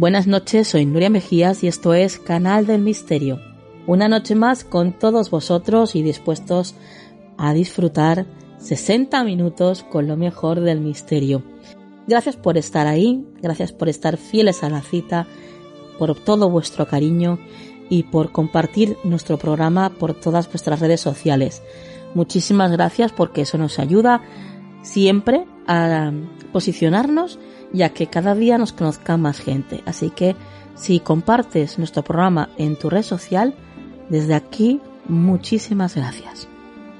Buenas noches, soy Nuria Mejías y esto es Canal del Misterio. Una noche más con todos vosotros y dispuestos a disfrutar 60 minutos con lo mejor del misterio. Gracias por estar ahí, gracias por estar fieles a la cita, por todo vuestro cariño y por compartir nuestro programa por todas vuestras redes sociales. Muchísimas gracias porque eso nos ayuda siempre a posicionarnos ya que cada día nos conozca más gente. Así que si compartes nuestro programa en tu red social, desde aquí muchísimas gracias.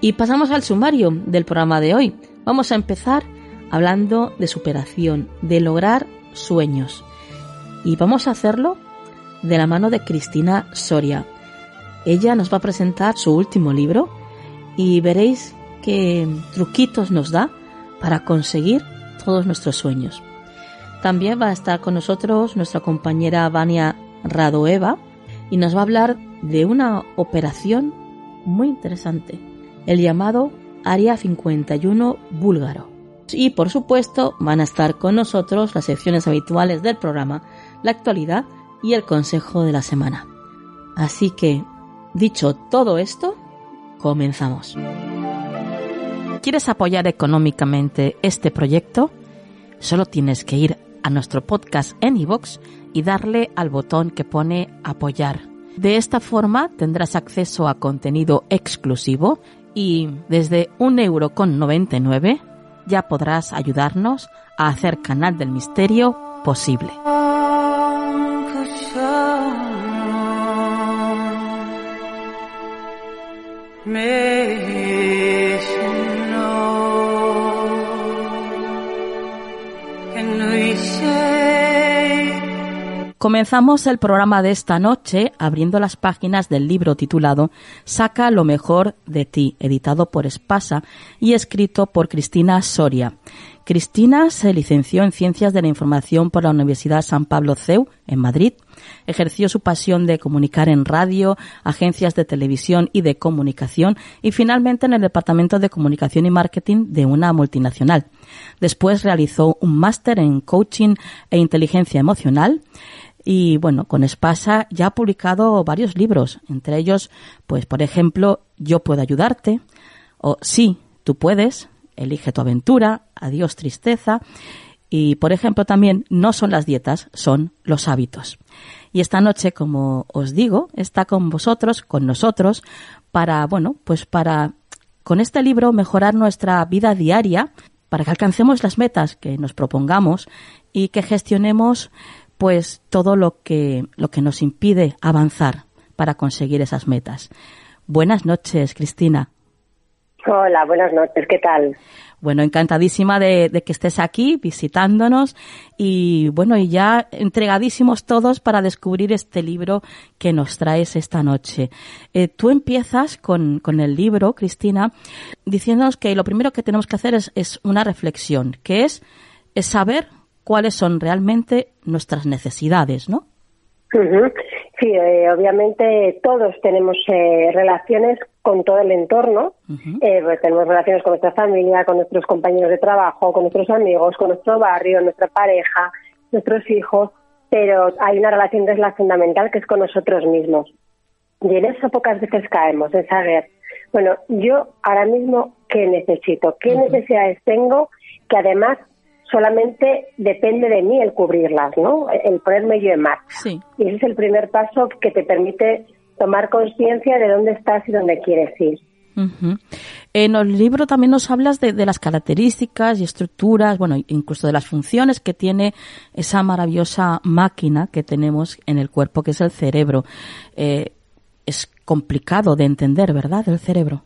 Y pasamos al sumario del programa de hoy. Vamos a empezar hablando de superación, de lograr sueños. Y vamos a hacerlo de la mano de Cristina Soria. Ella nos va a presentar su último libro y veréis qué truquitos nos da para conseguir todos nuestros sueños. También va a estar con nosotros nuestra compañera Vania Radoeva y nos va a hablar de una operación muy interesante, el llamado Área 51 búlgaro. Y por supuesto van a estar con nosotros las secciones habituales del programa, la actualidad y el consejo de la semana. Así que, dicho todo esto, comenzamos. ¿Quieres apoyar económicamente este proyecto? Solo tienes que ir a nuestro podcast en iVoox y darle al botón que pone apoyar. De esta forma tendrás acceso a contenido exclusivo y desde un euro con 99 ya podrás ayudarnos a hacer Canal del Misterio posible. Comenzamos el programa de esta noche abriendo las páginas del libro titulado Saca lo mejor de ti, editado por Espasa y escrito por Cristina Soria. Cristina se licenció en Ciencias de la Información por la Universidad San Pablo CEU en Madrid. Ejerció su pasión de comunicar en radio, agencias de televisión y de comunicación y finalmente en el Departamento de Comunicación y Marketing de una multinacional. Después realizó un máster en coaching e inteligencia emocional y bueno, con Espasa ya ha publicado varios libros, entre ellos, pues por ejemplo, Yo puedo ayudarte, o Sí, tú puedes, Elige tu aventura, Adiós tristeza, y por ejemplo también No son las dietas, son los hábitos. Y esta noche, como os digo, está con vosotros, con nosotros, para, bueno, pues para con este libro mejorar nuestra vida diaria, para que alcancemos las metas que nos propongamos y que gestionemos pues todo lo que, lo que nos impide avanzar para conseguir esas metas. Buenas noches, Cristina. Hola, buenas noches, ¿qué tal? Bueno, encantadísima de, que estés aquí visitándonos y bueno, y ya entregadísimos todos para descubrir este libro que nos traes esta noche. Eh, tú empiezas con, con, el libro, Cristina, diciéndonos que lo primero que tenemos que hacer es, es una reflexión, que es, es saber cuáles son realmente nuestras necesidades, ¿no? Sí, eh, obviamente todos tenemos eh, relaciones con todo el entorno. Eh, pues tenemos relaciones con nuestra familia, con nuestros compañeros de trabajo, con nuestros amigos, con nuestro barrio, nuestra pareja, nuestros hijos, pero hay una relación que es la fundamental, que es con nosotros mismos. Y en eso pocas veces caemos, en saber, bueno, yo ahora mismo, ¿qué necesito? ¿Qué necesidades tengo que además solamente depende de mí el cubrirlas, ¿no? El ponerme yo en marcha. Y ese es el primer paso que te permite tomar conciencia de dónde estás y dónde quieres ir. En el libro también nos hablas de, las características y estructuras, bueno, incluso de las funciones que tiene esa maravillosa máquina que tenemos en el cuerpo, que es el cerebro. Eh, es complicado de entender, ¿verdad? El cerebro.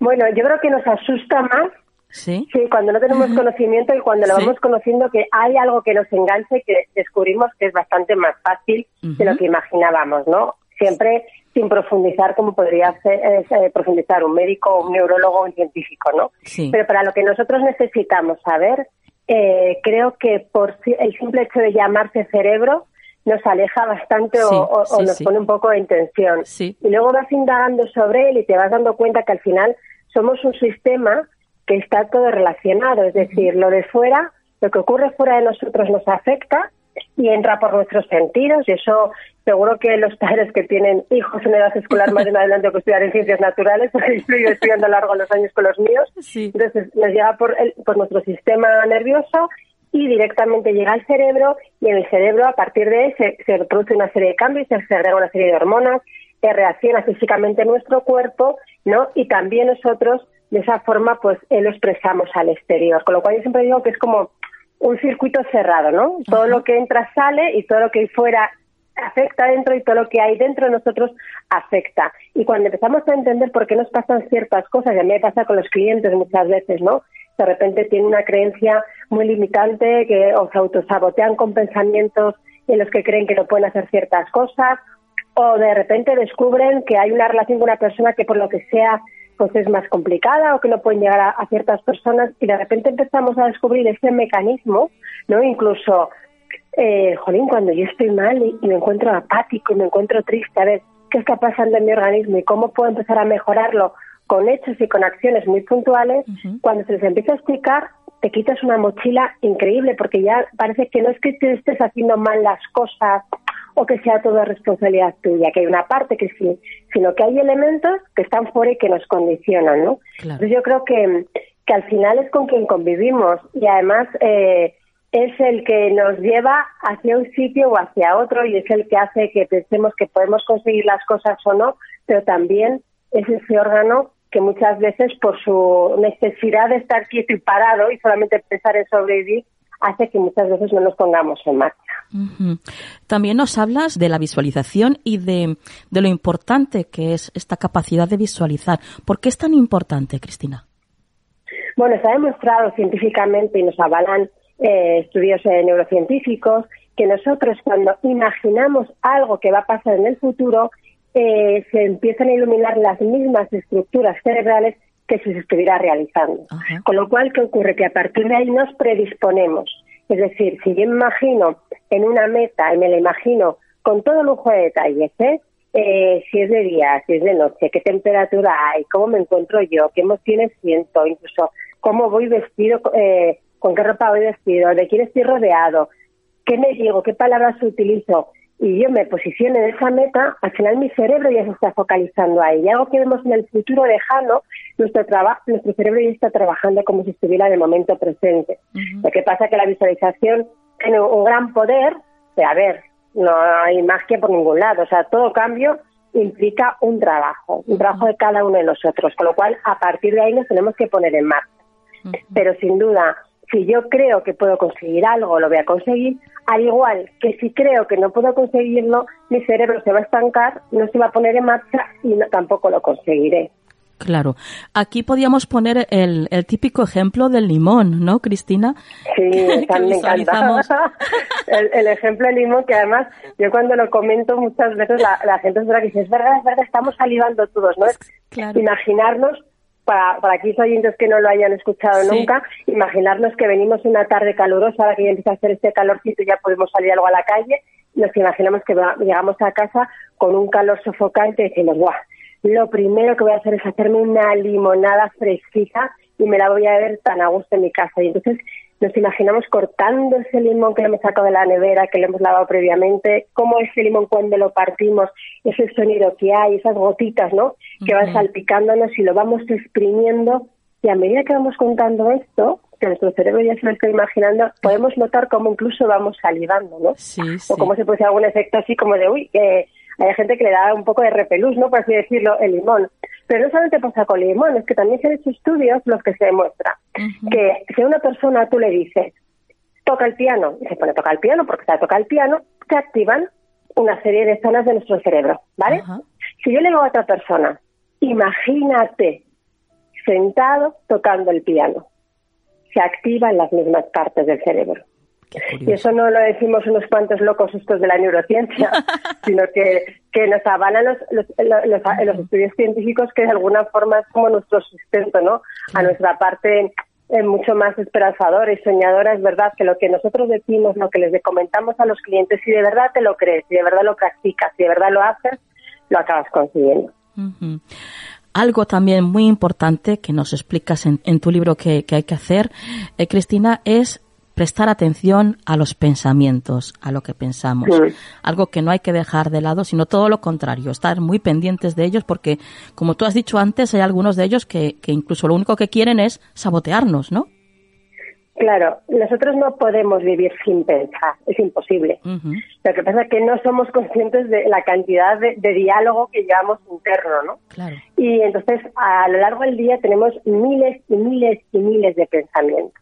Bueno, yo creo que nos asusta más Sí. Sí, cuando no tenemos conocimiento y cuando lo vamos conociendo que hay algo que nos enganche que descubrimos que es bastante más fácil de lo que imaginábamos, ¿no? Siempre sin profundizar como podría ser, eh, profundizar un médico, un neurólogo, un científico, ¿no? Sí. Pero para lo que nosotros necesitamos saber, eh, creo que por el simple hecho de llamarse cerebro nos aleja bastante o, nos pone un poco en tensión. Y luego vas indagando sobre él y te vas dando cuenta que al final somos un sistema que está todo relacionado, es decir, lo de fuera, lo que ocurre fuera de nosotros nos afecta y entra por nuestros sentidos. Y eso seguro que los padres que tienen hijos en edad escolar más en adelante que estudiar en ciencias naturales, porque estoy estudiando a lo largo de los años con los míos, entonces nos llega por, el, por nuestro sistema nervioso y directamente llega al cerebro y en el cerebro a partir de él se, se produce una serie de cambios, se agrega una serie de hormonas, que reacciona físicamente nuestro cuerpo, ¿no? Y también nosotros de esa forma pues eh, lo expresamos al exterior. Con lo cual yo siempre digo que es como un circuito cerrado, ¿no? Todo lo que entra sale y todo lo que hay fuera afecta dentro y todo lo que hay dentro de nosotros afecta. Y cuando empezamos a entender por qué nos pasan ciertas cosas, y a mí me pasa con los clientes muchas veces, ¿no? De repente tienen una creencia muy limitante que o se autosabotean con pensamientos en los que creen que no pueden hacer ciertas cosas, o de repente descubren que hay una relación con una persona que por lo que sea pues es más complicada o que no pueden llegar a, ciertas personas y de repente empezamos a descubrir ese mecanismo, ¿no? Incluso, eh, jolín, cuando yo estoy mal y, me encuentro apático y me encuentro triste, a ver, ¿qué está pasando en mi organismo y cómo puedo empezar a mejorarlo con hechos y con acciones muy puntuales? Cuando se les empieza a explicar, te quitas una mochila increíble porque ya parece que no es que te estés haciendo mal las cosas o que sea toda responsabilidad tuya, que hay una parte que sí, sino que hay elementos que están fuera y que nos condicionan, ¿no? Entonces yo creo que, que al final es con quien convivimos y además eh, es el que nos lleva hacia un sitio o hacia otro y es el que hace que pensemos que podemos conseguir las cosas o no, pero también es ese órgano que muchas veces por su necesidad de estar quieto y parado y solamente pensar en sobrevivir hace que muchas veces no nos pongamos en marcha. También nos hablas de la visualización y de, lo importante que es esta capacidad de visualizar. ¿Por qué es tan importante, Cristina? Bueno, se ha demostrado científicamente y nos avalan eh, estudios eh, neurocientíficos que nosotros cuando imaginamos algo que va a pasar en el futuro, eh, se empiezan a iluminar las mismas estructuras cerebrales que si se estuviera realizando. Con lo cual, ¿qué ocurre? Que a partir de ahí nos predisponemos. Es decir, si yo imagino en una meta y me la imagino con todo lujo de detalles, ¿eh? Eh, si es de día, si es de noche, qué temperatura hay, cómo me encuentro yo, qué emociones siento, incluso cómo voy vestido, eh, con qué ropa voy vestido, de quién estoy rodeado, qué me digo, qué palabras utilizo y yo me posiciono en esa meta, al final mi cerebro ya se está focalizando ahí. Y algo que vemos en el futuro lejano, nuestro, nuestro cerebro ya está trabajando como si estuviera en el momento presente. Lo que pasa es que la visualización tiene un gran poder de, a ver, no hay magia por ningún lado. O sea, todo cambio implica un trabajo, un trabajo de cada uno de nosotros. Con lo cual, a partir de ahí nos tenemos que poner en marcha. Pero sin duda, si yo creo que puedo conseguir algo, lo voy a conseguir, al igual que si creo que no puedo conseguirlo, mi cerebro se va a estancar, no se va a poner en marcha y tampoco lo conseguiré. Claro. Aquí podíamos poner el, típico ejemplo del limón, ¿no, Cristina? Sí, me encanta. el, ejemplo del limón, que además yo cuando lo comento muchas veces la, gente es verdad que dice, es verdad, es verdad, estamos salivando todos, ¿no? Claro. Imaginarnos para, para aquellos oyentes que no lo hayan escuchado nunca, imaginarnos que venimos una tarde calurosa, ahora que ya empieza a hacer este calorcito y ya podemos salir algo a la calle, nos imaginamos que llegamos a casa con un calor sofocante y decimos, ¡guau! lo primero que voy a hacer es hacerme una limonada fresquita y me la voy a ver tan a gusto en mi casa. Y entonces nos imaginamos cortando ese limón que le hemos sacado de la nevera, que le hemos lavado previamente, cómo ese limón cuando lo partimos, ese sonido que hay, esas gotitas, ¿no? Que van salpicándonos y lo vamos exprimiendo. Y a medida que vamos contando esto, que nuestro cerebro ya se lo está imaginando, podemos notar cómo incluso vamos salivando, ¿no? O cómo se hacer algún efecto así como de, uy, que hay gente que le da un poco de repelús, ¿no? Por así decirlo, el limón. Pero no solamente pasa con limón, es que también se han hecho estudios los que se demuestra que si a una persona tú le dices, toca el piano, y se pone a tocar el piano porque sabe tocar el piano, se activan una serie de zonas de nuestro cerebro, ¿vale? Si yo le digo a otra persona, imagínate sentado tocando el piano, se activan las mismas partes del cerebro. Y eso no lo decimos unos cuantos locos estos de la neurociencia, sino que, que nos avalan los, los, los, estudios científicos que de alguna forma es como nuestro sustento, ¿no? A nuestra parte eh, mucho más esperanzadora y soñadora es verdad que lo que nosotros decimos, lo que les comentamos a los clientes, si de verdad te lo crees, si de verdad lo practicas, si de verdad lo haces, lo acabas consiguiendo. Algo también muy importante que nos explicas en, en tu libro que, que, hay que hacer, eh, Cristina, es prestar atención a los pensamientos, a lo que pensamos. Algo que no hay que dejar de lado, sino todo lo contrario, estar muy pendientes de ellos porque, como tú has dicho antes, hay algunos de ellos que, que incluso lo único que quieren es sabotearnos, ¿no? Claro, nosotros no podemos vivir sin pensar, es imposible. Lo que pasa es que no somos conscientes de la cantidad de, de diálogo que llevamos interno, ¿no? Claro. Y entonces a lo largo del día tenemos miles y miles y miles de pensamientos.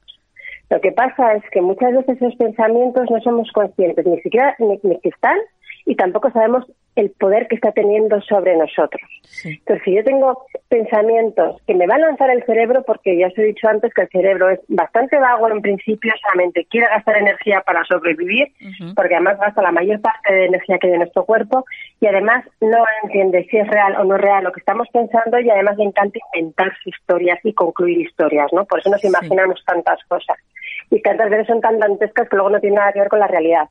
Lo que pasa es que muchas veces esos pensamientos no somos conscientes ni siquiera ni, que están y tampoco sabemos el poder que está teniendo sobre nosotros. Entonces, si yo tengo pensamientos que me van a lanzar el cerebro, porque ya os he dicho antes que el cerebro es bastante vago en principio, solamente quiere gastar energía para sobrevivir, porque además gasta la mayor parte de energía que hay en nuestro cuerpo, y además no entiende si es real o no real lo que estamos pensando, y además le encanta inventarse historias y concluir historias, ¿no? Por eso nos imaginamos tantas cosas. Y tantas veces son tan dantescas que luego no tienen nada que ver con la realidad.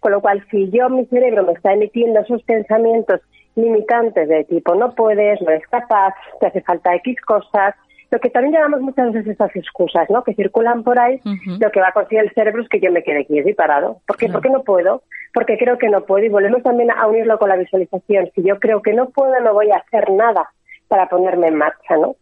Con lo cual, si yo, mi cerebro, me está emitiendo esos pensamientos limitantes de tipo no puedes, no eres capaz, te hace falta X cosas, lo que también llamamos muchas veces estas excusas, ¿no? Que circulan por ahí, lo que va a conseguir el cerebro es que yo me quede aquí parado. ¿Por qué? Porque no puedo, porque creo que no puedo. Y volvemos también a unirlo con la visualización. Si yo creo que no puedo, no voy a hacer nada para ponerme en marcha, ¿no?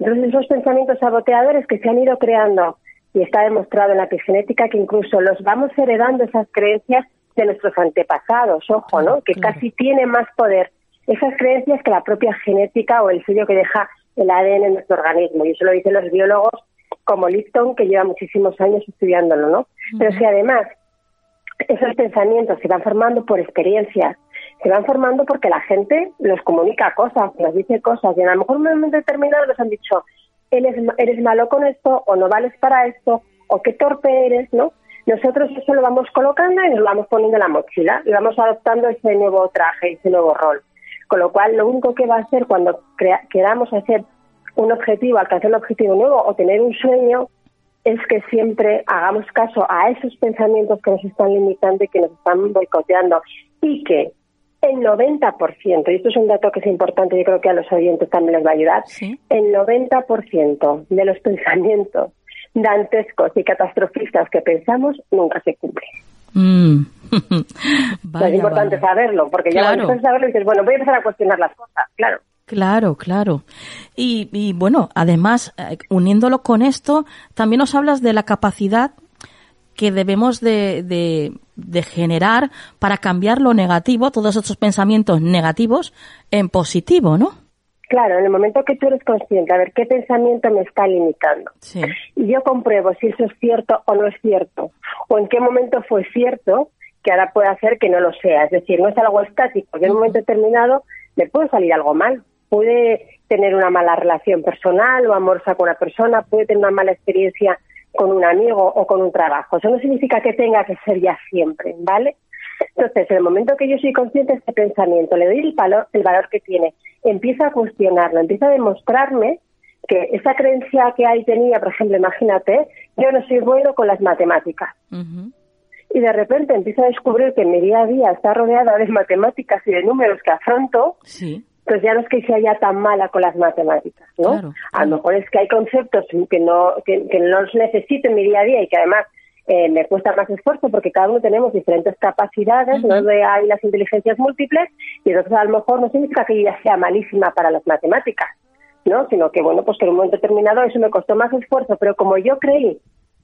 Entonces, esos pensamientos saboteadores que se han ido creando y está demostrado en la epigenética que incluso los vamos heredando esas creencias de nuestros antepasados, ojo, ¿no? Que casi tiene más poder esas creencias que la propia genética o el sello que deja el ADN en nuestro organismo. Y eso lo dicen los biólogos como Lipton, que lleva muchísimos años estudiándolo, ¿no? Pero si además esos pensamientos se van formando por experiencias, se van formando porque la gente los comunica cosas, nos dice cosas, y a lo mejor en un momento determinado nos han dicho, eres, eres malo con esto o no vales para esto o qué torpe eres, ¿no? Nosotros eso lo vamos colocando y nos lo vamos poniendo en la mochila y vamos adoptando ese nuevo traje, ese nuevo rol. Con lo cual, lo único que va a hacer cuando queramos hacer un objetivo, alcanzar un objetivo nuevo o tener un sueño, es que siempre hagamos caso a esos pensamientos que nos están limitando y que nos están boicoteando y que el 90%, y esto es un dato que es importante, yo creo que a los oyentes también les va a ayudar, el 90% de los pensamientos dantescos y catastrofistas que pensamos nunca se cumplen. Mm. es importante saberlo, porque ya claro. a saberlo y dices, bueno, voy a empezar a cuestionar las cosas, claro. Claro, claro. Y, y bueno, además, eh, uniéndolo con esto, también nos hablas de la capacidad que debemos de, de, generar para cambiar lo negativo, todos esos pensamientos negativos, en positivo, ¿no? Claro, en el momento que tú eres consciente, a ver qué pensamiento me está limitando. Y yo compruebo si eso es cierto o no es cierto, o en qué momento fue cierto, que ahora puede hacer que no lo sea. Es decir, no es algo estático, que en un momento determinado me puede salir algo mal. Puede tener una mala relación personal o amorosa con una persona, puede tener una mala experiencia con un amigo o con un trabajo. Eso no significa que tenga que ser ya siempre, ¿vale? Entonces, en el momento que yo soy consciente de este pensamiento, le doy el valor, el valor que tiene, empiezo a cuestionarlo, empiezo a demostrarme que esa creencia que ahí tenía, por ejemplo, imagínate, yo no soy bueno con las matemáticas. Y de repente empiezo a descubrir que mi día a día está rodeada de matemáticas y de números que afronto, sí Entonces ya no es que sea ya tan mala con las matemáticas, ¿no? A lo mejor es que hay conceptos que no, que, no los necesito en mi día a día y que además eh, me cuesta más esfuerzo porque cada uno tenemos diferentes capacidades, ¿no? De, hay las inteligencias múltiples y entonces a lo mejor no significa que yo ya sea malísima para las matemáticas, ¿no? Sino que, bueno, pues que en un momento determinado eso me costó más esfuerzo, pero como yo creí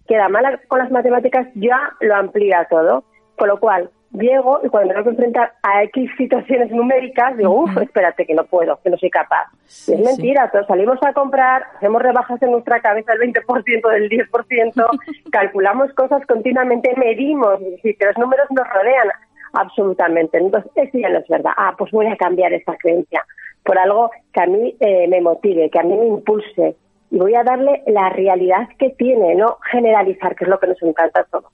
que era mala con las matemáticas, ya lo amplía todo. Con lo cual, llego y cuando me tengo que enfrentar a X situaciones numéricas, digo, uff, espérate, que no puedo, que no soy capaz. es mentira, todos salimos a comprar, hacemos rebajas en nuestra cabeza del 20%, del 10%, calculamos cosas continuamente, medimos, y que los números nos rodean absolutamente. Entonces, eso ya no es verdad. Ah, pues voy a cambiar esa creencia por algo que a mí eh, me motive, que a mí me impulse, y voy a darle la realidad que tiene, no generalizar, que es lo que nos encanta a todos.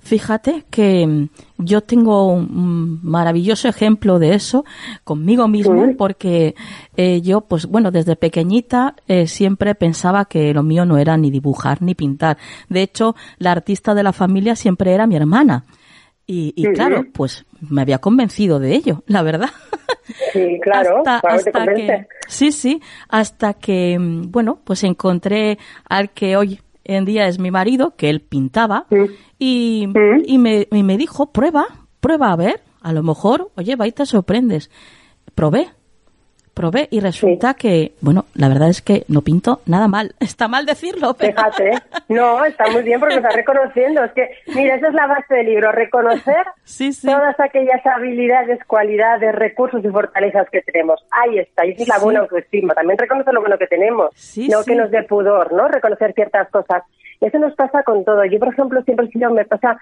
Fíjate que mm, yo tengo un maravilloso ejemplo de eso conmigo mismo, porque eh, yo, pues bueno, desde pequeñita eh, siempre pensaba que lo mío no era ni dibujar ni pintar. De hecho, la artista de la familia siempre era mi hermana. Y, claro, pues me había convencido de ello, la verdad. Sí, claro, hasta, que, sí, sí, hasta que, mm, bueno, pues encontré al que hoy en día es mi marido, que él pintaba, y, y, me, y me dijo, prueba, prueba a ver, a lo mejor, oye, va y te sorprendes. Probé, probé y resulta que, bueno, la verdad es que no pinto nada mal. Está mal decirlo, pero... Fíjate, no, está muy bien porque está reconociendo. Es que, mira, esa es la base del libro, reconocer todas aquellas habilidades, cualidades, recursos y fortalezas que tenemos. Ahí está, y esa es la buena autoestima. También reconocer lo bueno que tenemos, no que nos dé pudor, ¿no? Reconocer ciertas cosas. Eso nos pasa con todo. Yo, por ejemplo, siempre he sido, me pasa,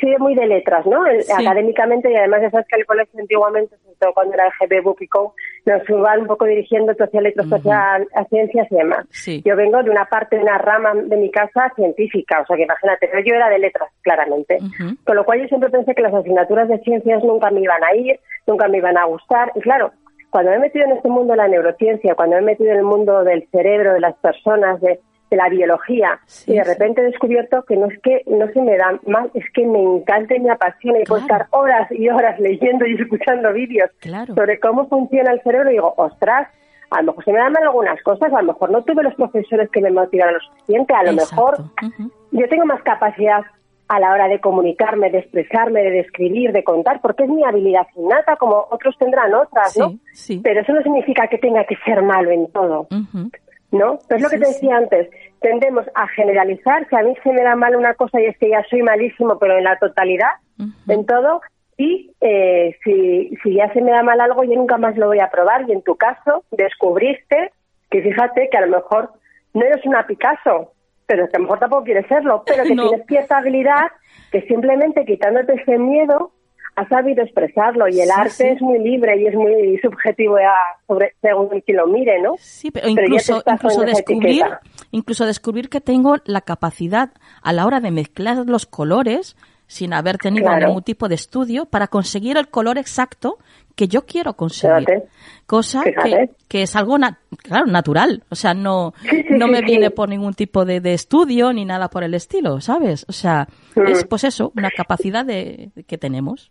soy muy de letras, ¿no? Académicamente y además ya sabes que el colegio antiguamente, sobre todo cuando era el GB Book y Co, nos iban un poco dirigiendo hacia letras, hacia a ciencias y demás. Yo vengo de una parte, de una rama de mi casa científica, o sea que imagínate, pero yo era de letras, claramente. Con lo cual yo siempre pensé que las asignaturas de ciencias nunca me iban a ir, nunca me iban a gustar. Y claro, cuando me he metido en este mundo de la neurociencia, cuando me he metido en el mundo del cerebro, de las personas, de, de la biología. Y de repente he descubierto que no es que no se me da mal, es que me encanta y me apasiona y puedo estar horas y horas leyendo y escuchando vídeos sobre cómo funciona el cerebro y digo, ostras, a lo mejor se me dan mal algunas cosas, a lo mejor no tuve los profesores que me motivaron lo suficiente, a lo mejor yo tengo más capacidad a la hora de comunicarme, de expresarme, de describir, de contar, porque es mi habilidad innata, como otros tendrán otras, ¿no? Pero eso no significa que tenga que ser malo en todo. ¿No? Pero es lo que te decía antes, tendemos a generalizar, que a mí se me da mal una cosa y es que ya soy malísimo, pero en la totalidad, en todo, y eh, si, si ya se me da mal algo, yo nunca más lo voy a probar, y en tu caso, descubriste que fíjate que a lo mejor no eres una Picasso, pero que a lo mejor tampoco quieres serlo, pero que tienes cierta habilidad que simplemente quitándote ese miedo ha sabido expresarlo y el arte es muy libre y es muy subjetivo sobre, según el que lo mire, ¿no? Sí, pero incluso, incluso descubrir, incluso descubrir que tengo la capacidad a la hora de mezclar los colores sin haber tenido ningún tipo de estudio para conseguir el color exacto que yo quiero conseguir. Cosa que, es algo claro, natural. O sea, no, no me viene por ningún tipo de, estudio ni nada por el estilo, ¿sabes? O sea, es mm. pues eso, una capacidad de, que tenemos.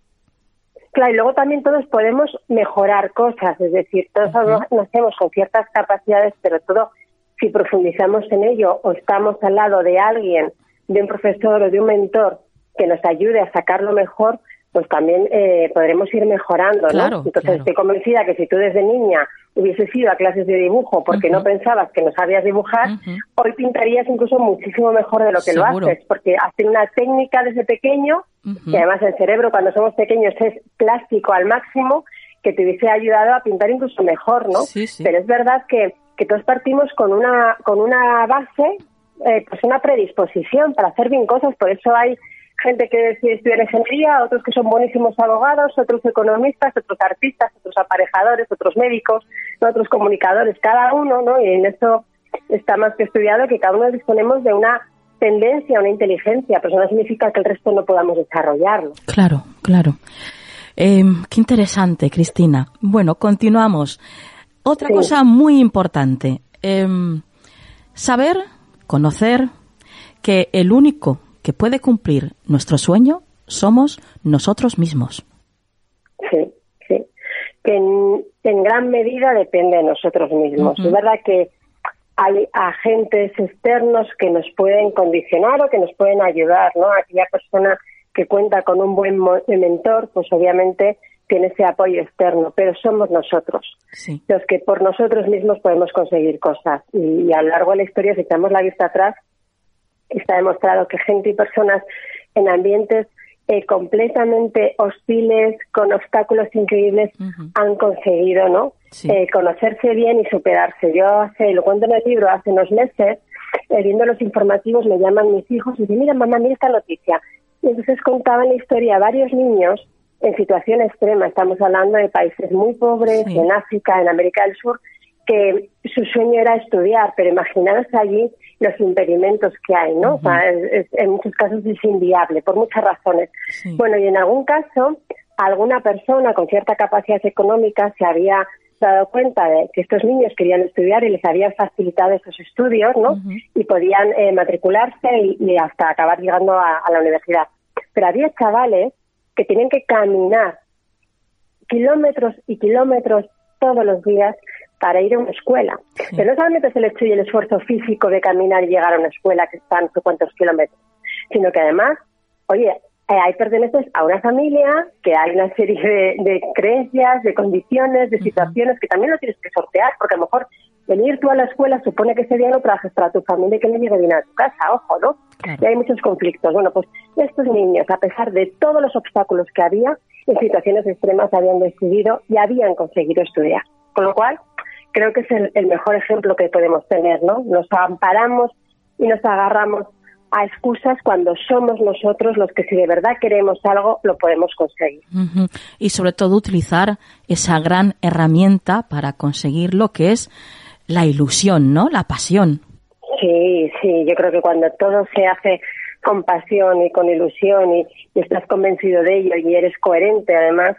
Claro, y luego también todos podemos mejorar cosas, es decir, todos nacemos con ciertas capacidades, pero todo, si profundizamos en ello o estamos al lado de alguien, de un profesor o de un mentor que nos ayude a sacarlo mejor, pues también eh, podremos ir mejorando, ¿no? Entonces estoy convencida que si tú desde niña hubieses ido a clases de dibujo porque no pensabas que no sabías dibujar, hoy pintarías incluso muchísimo mejor de lo que lo haces, porque hacer una técnica desde pequeño, y además el cerebro cuando somos pequeños es plástico al máximo, que te hubiese ayudado a pintar incluso mejor, ¿no? Pero es verdad que, que todos partimos con una, con una base, eh, pues una predisposición para hacer bien cosas, por eso hay gente que decide estudiar ingeniería, otros que son buenísimos abogados, otros economistas, otros artistas, otros aparejadores, otros médicos, otros comunicadores, cada uno, ¿no? Y en eso está más que estudiado que cada uno disponemos de una tendencia, una inteligencia, pero eso no significa que el resto no podamos desarrollarlo. Claro, claro. Eh, qué interesante, Cristina. Bueno, continuamos. Otra cosa muy importante, em, saber, conocer que el único que puede cumplir nuestro sueño somos nosotros mismos. Sí, sí. Que en gran medida depende de nosotros mismos. Es verdad que hay agentes externos que nos pueden condicionar o que nos pueden ayudar, ¿no? Aquella persona que cuenta con un buen mentor, pues obviamente tiene ese apoyo externo, pero somos nosotros los que por nosotros mismos podemos conseguir cosas. Y, a lo largo de la historia, si echamos la vista atrás, está demostrado que gente y personas en ambientes eh, completamente hostiles, con obstáculos increíbles, han conseguido ¿no? Eh, conocerse bien y superarse. Yo hace, lo cuento en el libro, hace unos meses, eh, viendo los informativos, me llaman mis hijos y dicen, mira mamá, mira esta noticia. Y entonces contaban la historia a varios niños en situación extrema. Estamos hablando de países muy pobres, en África, en América del Sur, que su sueño era estudiar, pero imaginaros allí los impedimentos que hay, ¿no? en muchos casos es inviable, por muchas razones. Bueno, y en algún caso, alguna persona con cierta capacidad económica se había dado cuenta de que estos niños querían estudiar y les habían facilitado esos estudios, ¿no? Y podían eh, matricularse y, hasta acabar llegando a la universidad. Pero había chavales que tienen que caminar kilómetros y kilómetros todos los días para ir a una escuela. Pero no solamente es el hecho y el esfuerzo físico de caminar y llegar a una escuela que están no cuántos kilómetros, sino que además, oye, eh, ahí perteneces a una familia, que hay una serie de, creencias, de condiciones, de situaciones que también lo tienes que sortear, porque a lo mejor venir tú a la escuela supone que ese día no trabajes para tu familia y que no llegue bien a tu casa, ojo, ¿no? Y hay muchos conflictos. Bueno, pues estos niños, a pesar de todos los obstáculos que había, en situaciones extremas habían decidido y habían conseguido estudiar. Con lo cual, creo que es el, mejor ejemplo que podemos tener, ¿no? Nos amparamos y nos agarramos a excusas cuando somos nosotros los que si de verdad queremos algo lo podemos conseguir. Y sobre todo utilizar esa gran herramienta para conseguir lo que es la ilusión, ¿no? La pasión. Sí, sí, yo creo que cuando todo se hace con pasión y con ilusión y, estás convencido de ello y eres coherente además,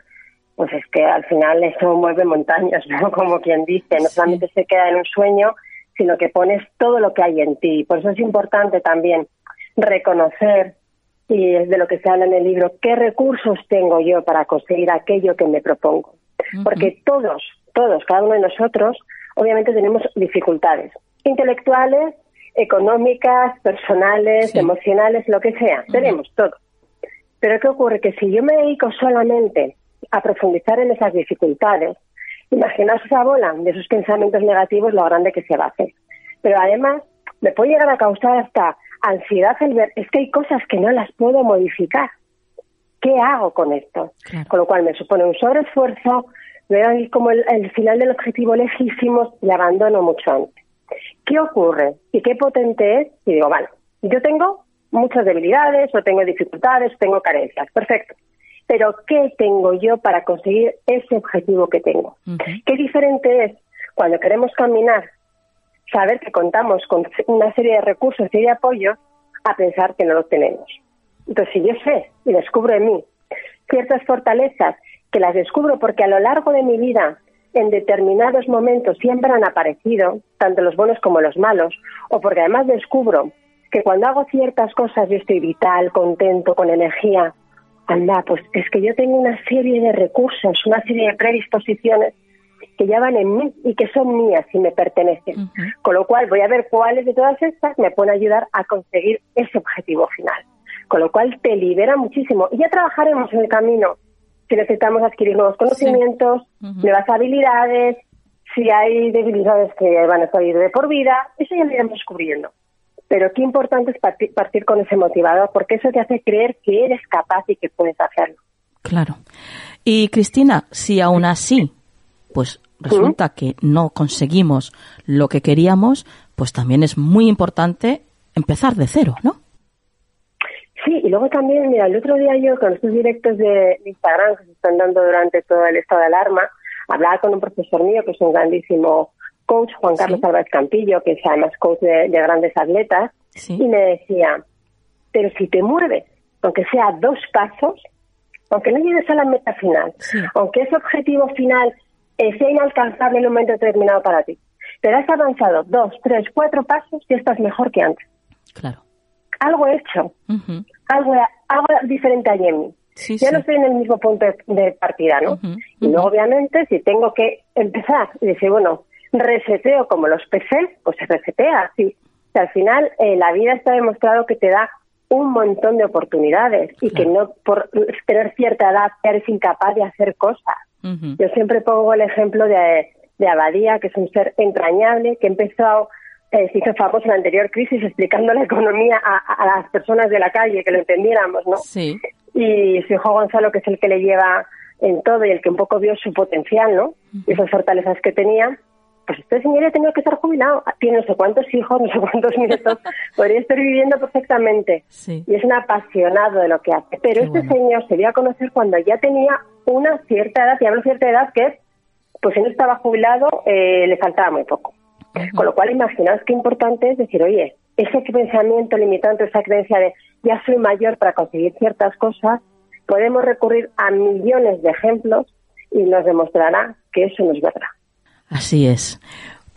pues es que al final eso mueve montañas, ¿no? Como quien dice, no solamente se queda en un sueño, sino que pones todo lo que hay en ti. Por eso es importante también reconocer, y es de lo que se habla en el libro, qué recursos tengo yo para conseguir aquello que me propongo. Porque todos, todos, cada uno de nosotros, obviamente tenemos dificultades intelectuales, económicas, personales, emocionales, lo que sea. Tenemos todo. Pero ¿qué ocurre? Que si yo me dedico solamente a profundizar en esas dificultades, imaginaos esa bola de esos pensamientos negativos, lo grande que se va a hacer. Pero además, me puede llegar a causar hasta ansiedad el ver, es que hay cosas que no las puedo modificar. ¿Qué hago con esto? Con lo cual me supone un sobreesfuerzo, veo ahí como el, final del objetivo lejísimo y abandono mucho antes. ¿Qué ocurre? ¿Y qué potente es? Y digo, vale, yo tengo muchas debilidades o tengo dificultades, tengo carencias, perfecto. Pero ¿qué tengo yo para conseguir ese objetivo que tengo? ¿Qué diferente es cuando queremos caminar, saber que contamos con una serie de recursos y de apoyo a pensar que no los tenemos? Entonces, si yo sé y descubro en mí ciertas fortalezas que las descubro porque a lo largo de mi vida en determinados momentos siempre han aparecido, tanto los buenos como los malos, o porque además descubro que cuando hago ciertas cosas yo estoy vital, contento, con energía, anda, pues es que yo tengo una serie de recursos, una serie de predisposiciones que ya van en mí y que son mías y me pertenecen. Con lo cual voy a ver cuáles de todas estas me pueden ayudar a conseguir ese objetivo final. Con lo cual te libera muchísimo. Y ya trabajaremos en el camino si necesitamos adquirir nuevos conocimientos, nuevas habilidades, si hay debilidades que van a salir de por vida, eso ya lo iremos descubriendo. Pero qué importante es partir, con ese motivador, porque eso te hace creer que eres capaz y que puedes hacerlo. Claro. Y Cristina, si aún así, pues resulta que no conseguimos lo que queríamos, pues también es muy importante empezar de cero, ¿no? Sí, y luego también, mira, el otro día yo con estos directos de Instagram que se están dando durante todo el estado de alarma, hablaba con un profesor mío que es un grandísimo coach, Juan Carlos Álvarez Campillo, que es además coach de, grandes atletas, y me decía, pero si te mueves, aunque sea dos pasos, aunque no llegues a la meta final, aunque ese objetivo final sea inalcanzable en un momento determinado para ti, pero has avanzado dos, tres, cuatro pasos y estás mejor que antes. Claro. Algo he hecho, algo, algo diferente hay en mí. ya no estoy en el mismo punto de, partida, ¿no? Y luego, obviamente, si tengo que empezar y decir, bueno, reseteo como los PC, pues se resetea, sí. al final, eh, la vida está demostrado que te da un montón de oportunidades y que no por tener cierta edad eres incapaz de hacer cosas. Yo siempre pongo el ejemplo de, de Abadía, que es un ser entrañable, que empezó, eh, se hizo famoso en la anterior crisis explicando la economía a, las personas de la calle, que lo entendiéramos, ¿no? Sí. Y su hijo Gonzalo, que es el que le lleva en todo y el que un poco vio su potencial, ¿no? Y esas fortalezas que tenía, pues este señor ya tenía que estar jubilado, tiene no sé cuántos hijos, no sé cuántos nietos, podría estar viviendo perfectamente. Y es un apasionado de lo que hace. Pero este señor se dio a conocer cuando ya tenía una cierta edad, y hablo cierta edad que es, pues si no estaba jubilado, eh, le faltaba muy poco. Con lo cual, imaginaos qué importante es decir, oye, ese pensamiento limitante, esa creencia de ya soy mayor para conseguir ciertas cosas, podemos recurrir a millones de ejemplos y nos demostrará que eso no es verdad. Así es.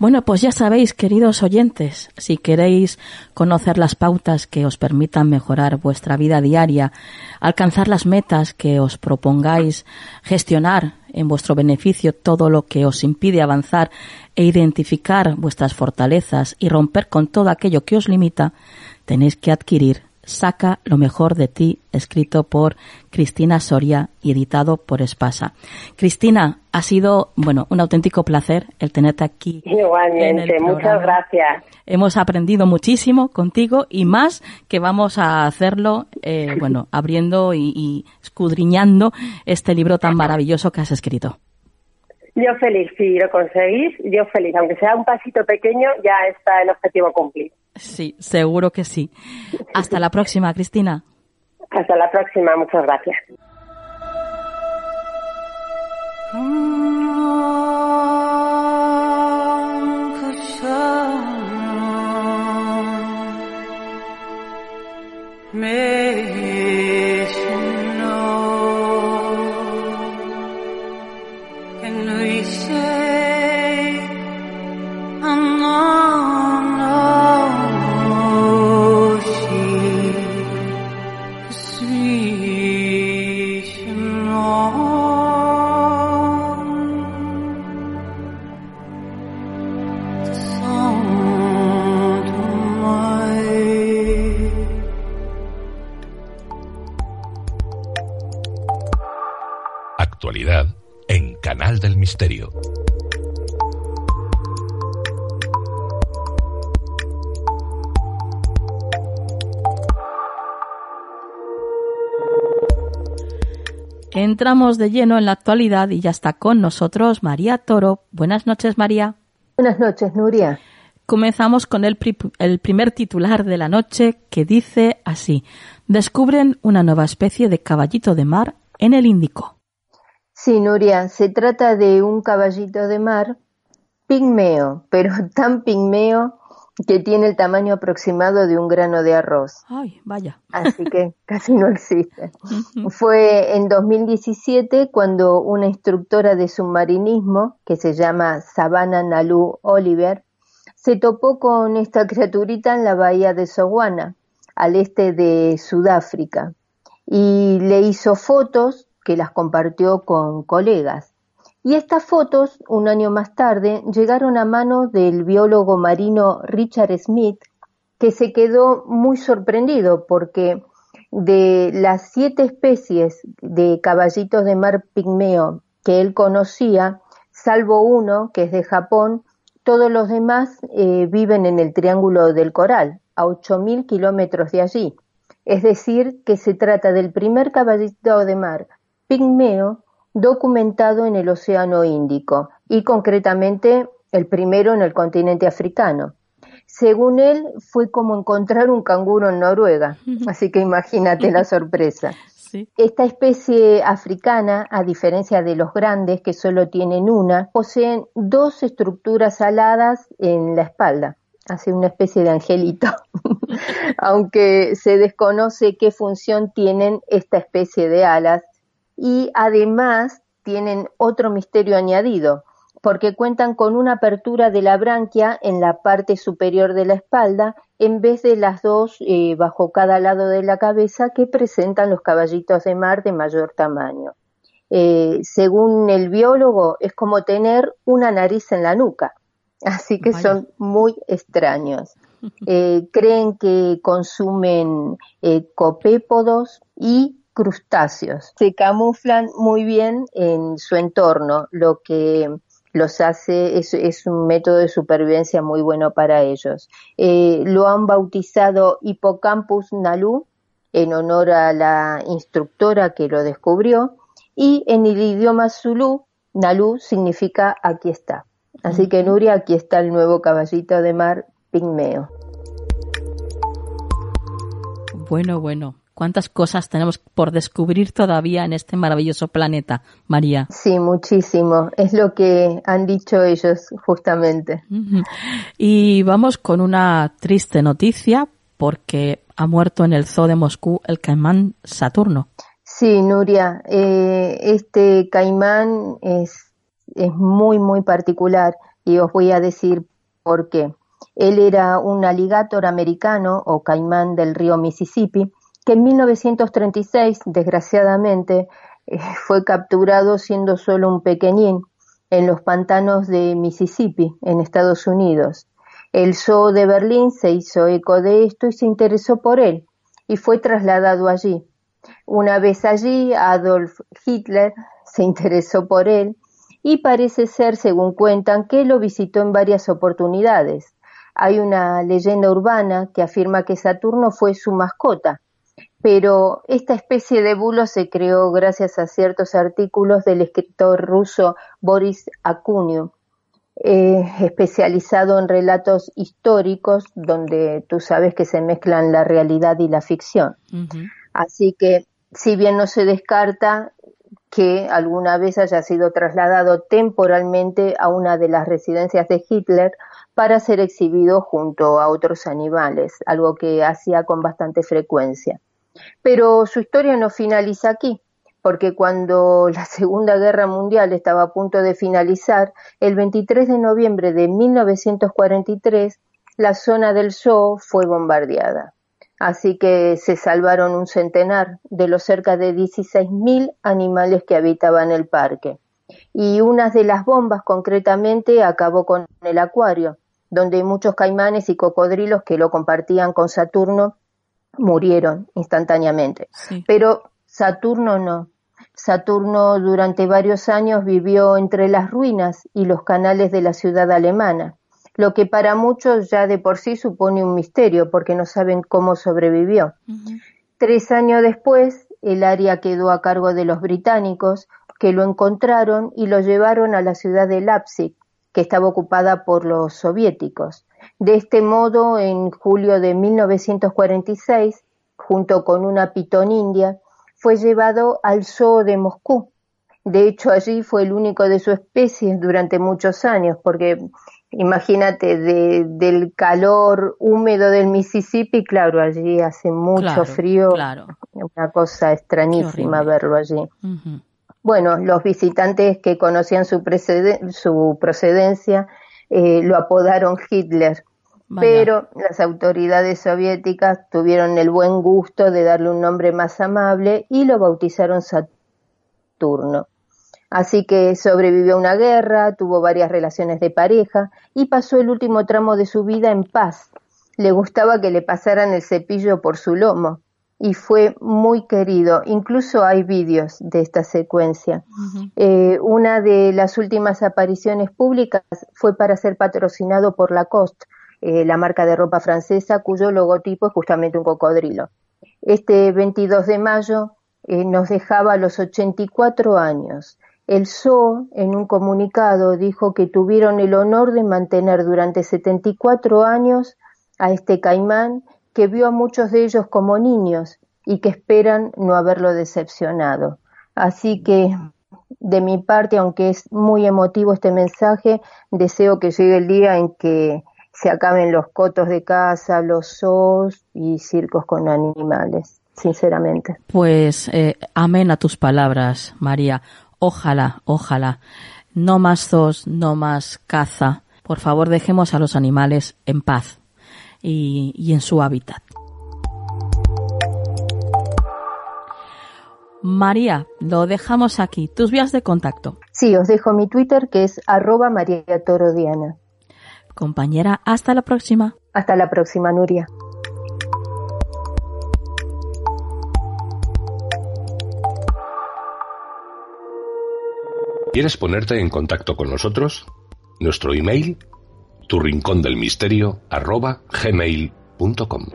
Bueno, pues ya sabéis, queridos oyentes, si queréis conocer las pautas que os permitan mejorar vuestra vida diaria, alcanzar las metas que os propongáis, gestionar en vuestro beneficio todo lo que os impide avanzar e identificar vuestras fortalezas y romper con todo aquello que os limita, tenéis que adquirir Saca lo mejor de ti, escrito por Cristina Soria y editado por Espasa. Cristina, ha sido, bueno, un auténtico placer el tenerte aquí. Igualmente, muchas gracias. Hemos aprendido muchísimo contigo y más que vamos a hacerlo, eh, bueno, abriendo y escudriñando este libro tan maravilloso que has escrito. Yo feliz, si lo conseguís, yo feliz. Aunque sea un pasito pequeño, ya está el objetivo cumplido. Sí, seguro que sí. Hasta la próxima, Cristina. Hasta la próxima, muchas gracias. Entramos de lleno en la actualidad y ya está con nosotros María Toro. Buenas noches, María. Buenas noches, Nuria. Comenzamos con el, el primer titular de la noche que dice así. Descubren una nueva especie de caballito de mar en el Índico. Sí, Nuria, se trata de un caballito de mar pigmeo, pero tan pigmeo que tiene el tamaño aproximado de un grano de arroz. Ay, vaya. Así que casi no existe. Fue en 2017 cuando una instructora de submarinismo, que se llama Savannah Nalu Oliver, se topó con esta criaturita en la bahía de Sowana, al este de Sudáfrica, y le hizo fotos que las compartió con colegas. Y estas fotos, un año más tarde, llegaron a manos del biólogo marino Richard Smith, que se quedó muy sorprendido porque de las siete especies de caballitos de mar pigmeo que él conocía, salvo uno, que es de Japón, todos los demás eh, viven en el Triángulo del Coral, a 8.000 kilómetros de allí. Es decir, que se trata del primer caballito de mar pigmeo documentado en el Océano Índico y concretamente el primero en el continente africano. Según él, fue como encontrar un canguro en Noruega, así que imagínate la sorpresa. Esta especie africana, a diferencia de los grandes que solo tienen una, poseen dos estructuras aladas en la espalda, hace una especie de angelito, aunque se desconoce qué función tienen esta especie de alas y además tienen otro misterio añadido. porque cuentan con una apertura de la branquia en la parte superior de la espalda en vez de las dos eh, bajo cada lado de la cabeza que presentan los caballitos de mar de mayor tamaño. Eh, según el biólogo, es como tener una nariz en la nuca, así que son muy extraños. Eh, creen que consumen copépodos y crustáceos. Se camuflan muy bien en su entorno, lo que los hace, es, un método de supervivencia muy bueno para ellos. Eh, lo han bautizado Hippocampus Nalu en honor a la instructora que lo descubrió y en el idioma Zulu, Nalu significa aquí está. Así que Nuria, aquí está el nuevo caballito de mar pigmeo. Bueno, bueno cuántas cosas tenemos por descubrir todavía en este maravilloso planeta, María. Sí, muchísimo. Es lo que han dicho ellos justamente. Y vamos con una triste noticia porque ha muerto en el zoo de Moscú el caimán Saturno. Sí, Nuria, eh, este caimán es, es muy, muy particular y os voy a decir por qué. Él era un aligator americano o caimán del río Mississippi que en 1936, desgraciadamente, eh, fue capturado siendo solo un pequeñín en los pantanos de Mississippi, en Estados Unidos. El zoo de Berlín se hizo eco de esto y se interesó por él, y fue trasladado allí. Una vez allí, Adolf Hitler se interesó por él y parece ser, según cuentan, que lo visitó en varias oportunidades. Hay una leyenda urbana que afirma que Saturno fue su mascota pero esta especie de bulo se creó gracias a ciertos artículos del escritor ruso Boris Akunio, eh, especializado en relatos históricos donde tú sabes que se mezclan la realidad y la ficción. Así que, si bien no se descarta que alguna vez haya sido trasladado temporalmente a una de las residencias de Hitler para ser exhibido junto a otros animales, algo que hacía con bastante frecuencia. Pero su historia no finaliza aquí, porque cuando la Segunda Guerra Mundial estaba a punto de finalizar, el 23 de noviembre de 1943, la zona del zoo fue bombardeada. Así que se salvaron un centenar de los cerca de 16.000 animales que habitaban el parque. Y una de las bombas concretamente acabó con el acuario, donde muchos caimanes y cocodrilos que lo compartían con Saturno murieron instantáneamente. Pero Saturno no. Saturno durante varios años vivió entre las ruinas y los canales de la ciudad alemana, lo que para muchos ya de por sí supone un misterio porque no saben cómo sobrevivió. Tres años después, el área quedó a cargo de los británicos, que lo encontraron y lo llevaron a la ciudad de Leipzig, que estaba ocupada por los soviéticos. De este modo, en julio de 1946, junto con una pitón india, fue llevado al zoo de Moscú. De hecho, allí fue el único de su especie durante muchos años, porque imagínate, del calor húmedo del Mississippi, claro, allí hace mucho frío, claro. una cosa extrañísima verlo allí. Bueno, los visitantes que conocían su, su procedencia eh, lo apodaron Hitler pero las autoridades soviéticas tuvieron el buen gusto de darle un nombre más amable y lo bautizaron Saturno. Así que sobrevivió a una guerra, tuvo varias relaciones de pareja y pasó el último tramo de su vida en paz. Le gustaba que le pasaran el cepillo por su lomo y fue muy querido. Incluso hay vídeos de esta secuencia. Eh, una de las últimas apariciones públicas fue para ser patrocinado por Lacoste, eh, la marca de ropa francesa, cuyo logotipo es justamente un cocodrilo. Este 22 de mayo eh, nos dejaba los 84 años. El zoo, en un comunicado, dijo que tuvieron el honor de mantener durante 74 años a este caimán que vio a muchos de ellos como niños y que esperan no haberlo decepcionado. Así que, de mi parte, aunque es muy emotivo este mensaje, deseo que llegue el día en que se acaben los cotos de casa, los zoos y circos con animales, sinceramente. Pues eh, amén a tus palabras, María. Ojalá, ojalá. no más zoos, no más caza. Por favor, dejemos a los animales en paz y, y en su hábitat. María, lo dejamos aquí. Tus vías de contacto. Sí, os dejo mi Twitter que es arroba María Toro Diana. Compañera, hasta la próxima. Hasta la próxima, Nuria. ¿Quieres ponerte en contacto con nosotros? Nuestro email, tu rincón del misterio, arroba gmail.com.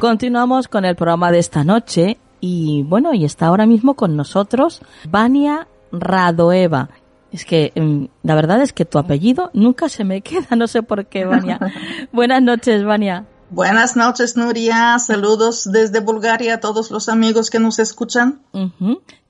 Continuamos con el programa de esta noche y bueno, y está ahora mismo con nosotros Vania Radoeva. Es que mm, la verdad es que tu apellido nunca se me queda, no sé por qué, Vania. Buenas noches, Vania. Buenas noches, Nuria. Saludos desde Bulgaria a todos los amigos que nos escuchan.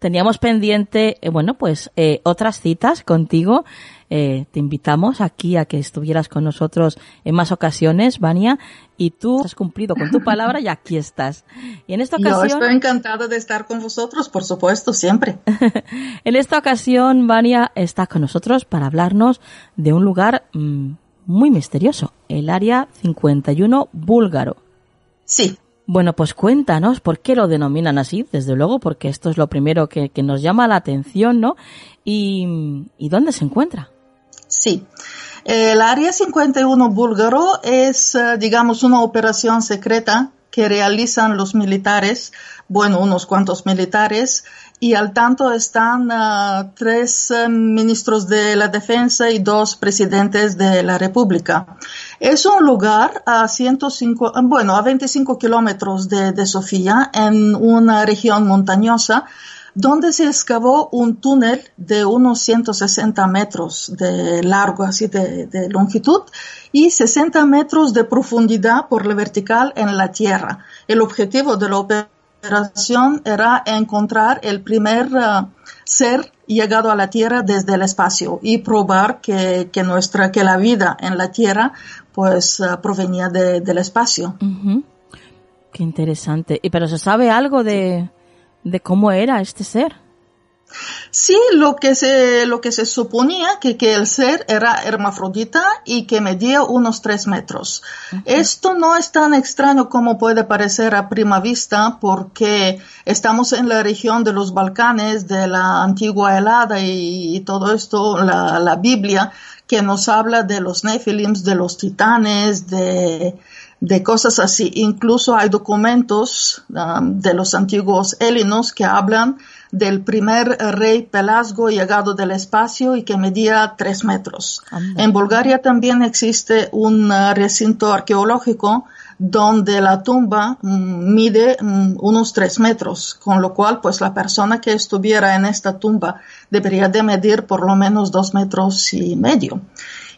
Teníamos pendiente, eh, bueno, pues eh, otras citas contigo. Eh, te invitamos aquí a que estuvieras con nosotros en más ocasiones, Vania, y tú has cumplido con tu palabra y aquí estás. Y en esta ocasión. Yo estoy encantada de estar con vosotros, por supuesto, siempre. en esta ocasión, Vania está con nosotros para hablarnos de un lugar mm, muy misterioso, el Área 51 búlgaro. Sí. Bueno, pues cuéntanos por qué lo denominan así, desde luego, porque esto es lo primero que, nos llama la atención, ¿no? Y, ¿Y dónde se encuentra? Sí. El Área 51 búlgaro es, eh, digamos, una operación secreta que realizan los militares, bueno, unos cuantos militares, y al tanto están uh, tres uh, ministros de la defensa y dos presidentes de la república. Es un lugar a 105, bueno, a 25 kilómetros de, de Sofía, en una región montañosa, donde se excavó un túnel de unos 160 metros de largo, así de, de, longitud, y 60 metros de profundidad por la vertical en la tierra. El objetivo de la operación era encontrar el primer uh, ser llegado a la Tierra desde el espacio y probar que, que nuestra, que la vida en la Tierra pues uh, provenía de, del espacio. Qué interesante. ¿Y pero se sabe algo de, de cómo era este ser? Sí, lo que se, lo que se suponía que, que el ser era hermafrodita y que medía unos tres metros. Esto no es tan extraño como puede parecer a prima vista porque estamos en la región de los Balcanes, de la antigua helada y, todo esto, la, la, Biblia, que nos habla de los Nephilims, de los titanes, de, de cosas así. Incluso hay documentos um, de los antiguos helinos que hablan del primer rey Pelasgo llegado del espacio y que medía tres metros. En Bulgaria también existe un uh, recinto arqueológico donde la tumba mm, mide mm, unos tres metros, con lo cual pues la persona que estuviera en esta tumba debería de medir por lo menos dos metros y medio.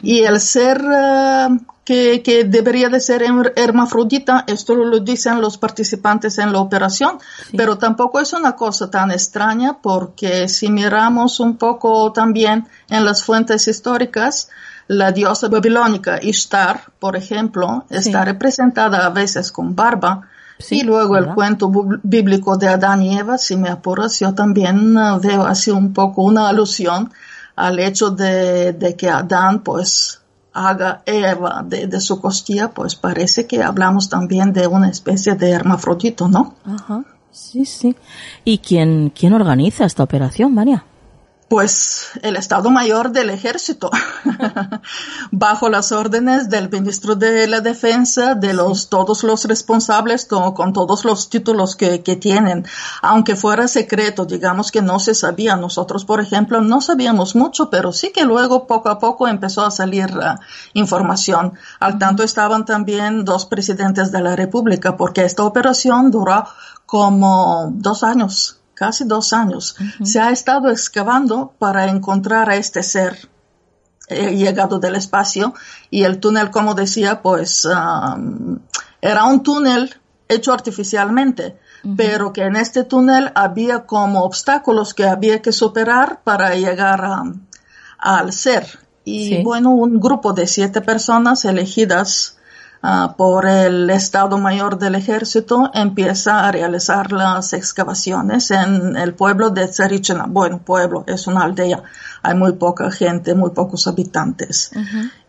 Y el ser uh, que, debería de ser hermafrodita, esto lo dicen los participantes en la operación, pero tampoco es una cosa tan extraña porque si miramos un poco también en las fuentes históricas, la diosa babilónica Ishtar, por ejemplo, está representada a veces con barba, y luego el cuento bíblico de Adán y Eva, si me apuras, yo también uh, veo así un poco una alusión al hecho de, que Adán, pues, haga Eva de, su costilla, pues parece que hablamos también de una especie de hermafrodito, ¿no? Ajá, sí, sí. ¿Y quién, quién organiza esta operación, María? Pues el Estado Mayor del Ejército, bajo las órdenes del ministro de la Defensa, de los todos los responsables con, todos los títulos que, tienen, aunque fuera secreto, digamos que no se sabía. Nosotros, por ejemplo, no sabíamos mucho, pero sí que luego poco a poco empezó a salir uh, información. Al tanto estaban también dos presidentes de la República, porque esta operación duró como dos años casi dos años, se ha estado excavando para encontrar a este ser eh, llegado del espacio y el túnel, como decía, pues um, era un túnel hecho artificialmente. pero que en este túnel había como obstáculos que había que superar para llegar al ser. Y bueno, un grupo de siete personas elegidas Ah, por el Estado Mayor del Ejército empieza a realizar las excavaciones en el pueblo de Tsarichina. Bueno, pueblo, es una aldea, hay muy poca gente, muy pocos habitantes.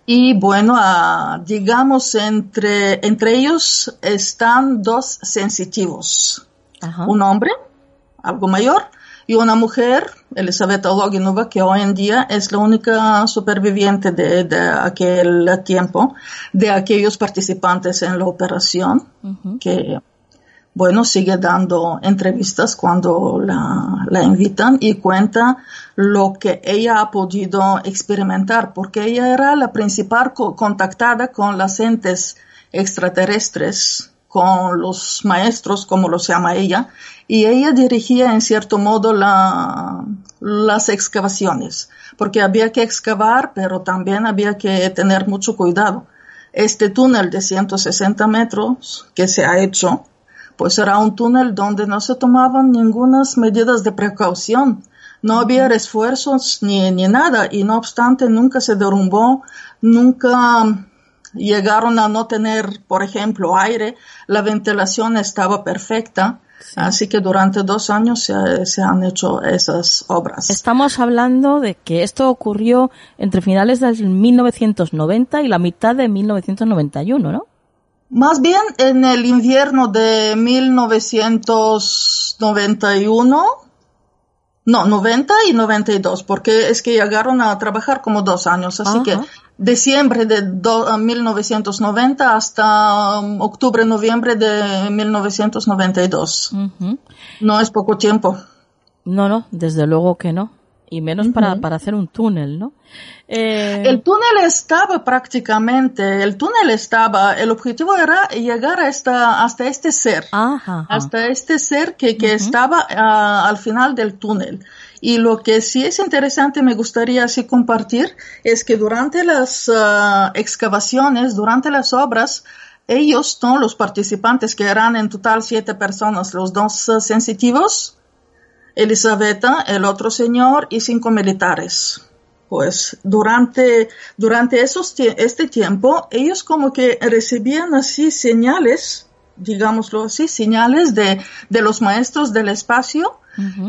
Y bueno, ah, digamos, entre, entre ellos están dos sensitivos. Un hombre, algo mayor, y una mujer, Elizabeth Loginova, que hoy en día es la única superviviente de, aquel tiempo, de aquellos participantes en la operación, que, bueno, sigue dando entrevistas cuando la, la, invitan y cuenta lo que ella ha podido experimentar, porque ella era la principal contactada con las entes extraterrestres con los maestros, como los llama ella, y ella dirigía en cierto modo la, las excavaciones, porque había que excavar, pero también había que tener mucho cuidado. Este túnel de 160 metros que se ha hecho, pues era un túnel donde no se tomaban ninguna medidas de precaución. No había esfuerzos ni, ni nada y no obstante nunca se derrumbó, nunca llegaron a no tener, por ejemplo, aire, la ventilación estaba perfecta. Así que durante dos años se, han hecho esas obras. Estamos hablando de que esto ocurrió entre finales del 1990 y la mitad de 1991, ¿no? Más bien en el invierno de 1991 no, 90 y 92, porque es que llegaron a trabajar como dos años, así que diciembre de 1990 hasta um, octubre, noviembre de 1992. No es poco tiempo. No, no, desde luego que no. Y menos para, para hacer un túnel, ¿no? Eh, el túnel estaba prácticamente, el túnel estaba, el objetivo era llegar a esta, hasta este ser, hasta este ser que, que estaba ah, al final del túnel. Y lo que sí es interesante, me gustaría así compartir, es que durante las ah, excavaciones, durante las obras, ellos, todos los participantes, que eran en total siete personas, los dos ah, sensitivos, Elisabetta, el otro señor y cinco militares pues durante, durante esos, este tiempo ellos como que recibían así señales, digámoslo así, señales de, de los maestros del espacio,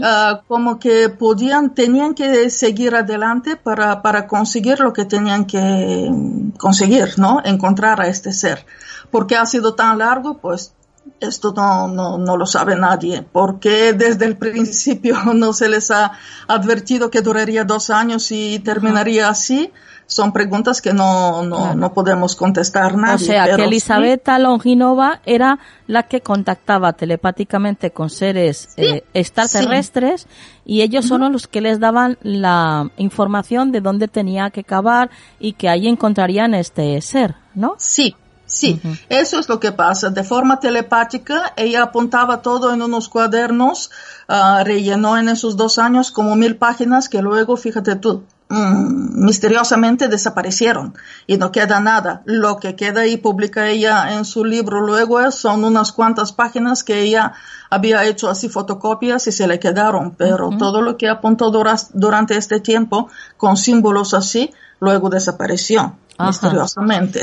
ah, como que podían, tenían que seguir adelante para, para conseguir lo que tenían que conseguir, ¿no? Encontrar a este ser. Porque ha sido tan largo, pues esto no, no, no, lo sabe nadie. porque desde el principio no se les ha advertido que duraría dos años y terminaría así? Son preguntas que no, no, no podemos contestar nadie. O sea, que Elisabetta Longinova era la que contactaba telepáticamente con seres eh, extraterrestres y ellos son los que les daban la información de dónde tenía que cavar y que ahí encontrarían este ser, ¿no? Sí, Sí, eso es lo que pasa. De forma telepática, ella apuntaba todo en unos cuadernos, uh, rellenó en esos dos años como mil páginas que luego, fíjate tú, mm, misteriosamente desaparecieron y no queda nada. Lo que queda y publica ella en su libro luego son unas cuantas páginas que ella había hecho así fotocopias y se le quedaron, pero todo lo que apuntó durante este tiempo con símbolos así, luego desapareció misteriosamente.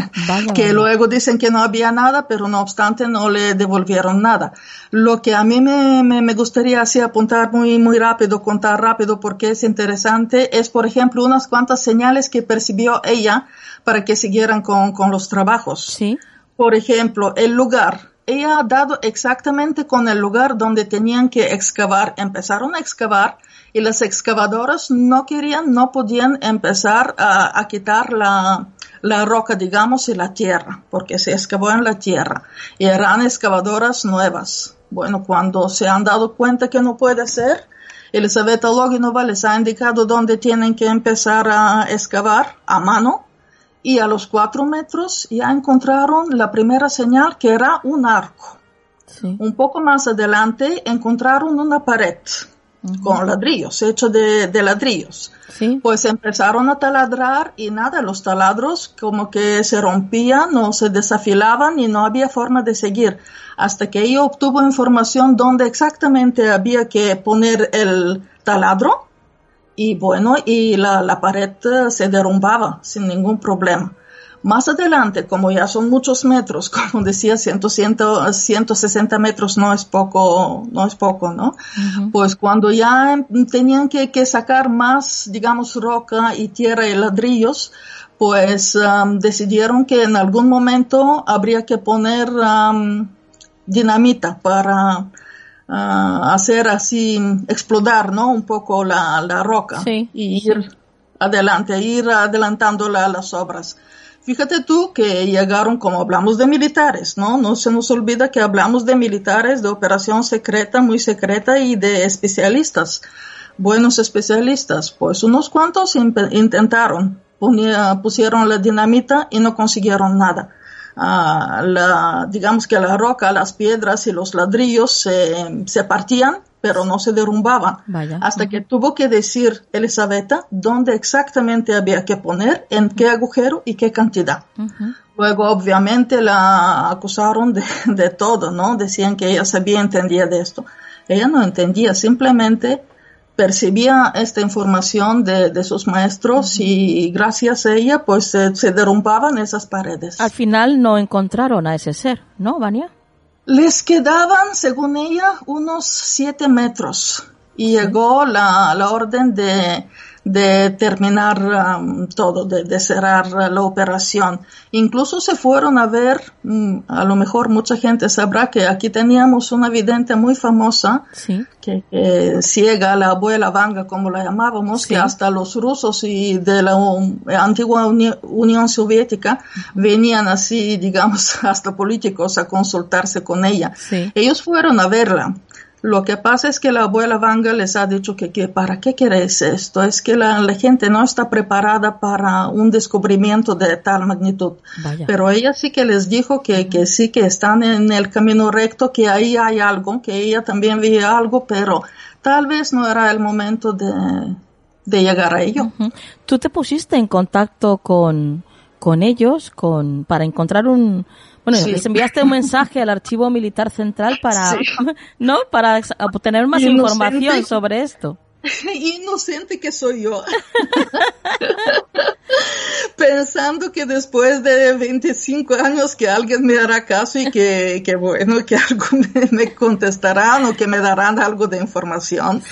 que luego dicen que no había nada, pero no obstante no le devolvieron nada. Lo que a mí me, me, gustaría así apuntar muy, muy rápido, contar rápido porque es interesante, es por ejemplo unas cuantas señales que percibió ella para que siguieran con, con los trabajos. Sí. Por ejemplo, el lugar. Ella ha dado exactamente con el lugar donde tenían que excavar. Empezaron a excavar y las excavadoras no querían, no podían empezar a, quitar la, la, roca, digamos, y la tierra, porque se excavó en la tierra y eran excavadoras nuevas. Bueno, cuando se han dado cuenta que no puede ser, Elizabeth Loginova les ha indicado dónde tienen que empezar a excavar a mano y a los cuatro metros ya encontraron la primera señal que era un arco. Un poco más adelante encontraron una pared con ladrillos, hecho de, de ladrillos. Pues empezaron a taladrar y nada, los taladros como que se rompían o se desafilaban y no había forma de seguir. Hasta que ella obtuvo información donde exactamente había que poner el taladro y bueno, y la, la pared se derrumbaba sin ningún problema. Más adelante, como ya son muchos metros, como decía, 100, 160 metros no es poco, no es poco, ¿no? Pues cuando ya tenían que, sacar más, digamos, roca y tierra y ladrillos, pues um, decidieron que en algún momento habría que poner um, dinamita para uh, hacer así, explotar, ¿no? Un poco la, la roca y ir adelante, ir adelantando las obras. Fíjate tú que llegaron, como hablamos de militares, ¿no? No se nos olvida que hablamos de militares, de operación secreta, muy secreta y de especialistas, buenos especialistas. Pues unos cuantos intentaron, pusieron la dinamita y no consiguieron nada. Ah, la, digamos que la roca, las piedras y los ladrillos se, se partían pero no se derrumbaba. Hasta que tuvo que decir Elisabetta dónde exactamente había que poner, en qué agujero y qué cantidad. Luego, obviamente, la acusaron de, todo, ¿no? Decían que ella sabía, entendía de esto. Ella no entendía, simplemente percibía esta información de, sus maestros y gracias a ella, pues se, se derrumbaban esas paredes. Al final no encontraron a ese ser, ¿no, Vania? Les quedaban, según ella, unos siete metros y llegó la, la orden de de terminar um, todo, de, cerrar la operación. Incluso se fueron a ver, mm, a lo mejor mucha gente sabrá que aquí teníamos una vidente muy famosa, que, ciega, la abuela Vanga, como la llamábamos, que hasta los rusos y de la antigua Unión Soviética venían así, digamos, hasta políticos a consultarse con ella. Ellos fueron a verla lo que pasa es que la abuela Vanga les ha dicho que, que ¿para qué queréis esto? Es que la, gente no está preparada para un descubrimiento de tal magnitud. Pero ella sí que les dijo que, que sí que están en el camino recto, que ahí hay algo, que ella también veía algo, pero tal vez no era el momento de, de llegar a ello. ¿Tú te pusiste en contacto con, con ellos con, para encontrar un, bueno, les enviaste un mensaje al Archivo Militar Central para, ¿no? Para obtener más información sobre esto. Inocente que soy yo. Pensando que después de 25 años que alguien me hará caso y que, que bueno, que algo me, contestarán o que me darán algo de información.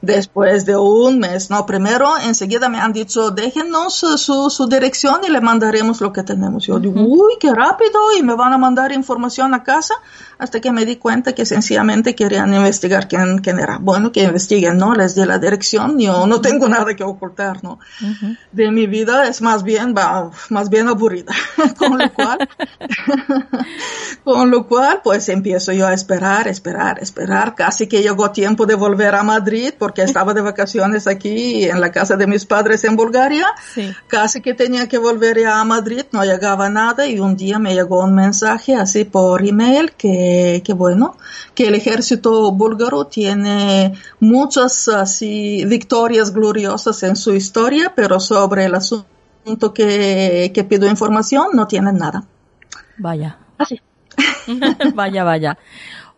Después de un mes, no, primero enseguida me han dicho, déjenos su, su dirección y le mandaremos lo que tenemos. Yo digo, uy, qué rápido y me van a mandar información a casa hasta que me di cuenta que sencillamente querían investigar quién, quién era. Bueno, que investiguen, ¿no? Les di la dirección, yo no tengo nada que ocultar, ¿no? De mi vida es más bien, va, más bien aburrida. con lo cual, con lo cual, pues empiezo yo a esperar, esperar, esperar. Casi que llegó tiempo de volver a Madrid porque estaba de vacaciones aquí en la casa de mis padres en Bulgaria. Casi que tenía que volver a Madrid, no llegaba nada y un día me llegó un mensaje así por email que que, bueno, que el ejército búlgaro tiene muchas así victorias gloriosas en su historia, pero sobre el asunto que, que pido información no tienen nada. Vaya. Así. vaya, vaya.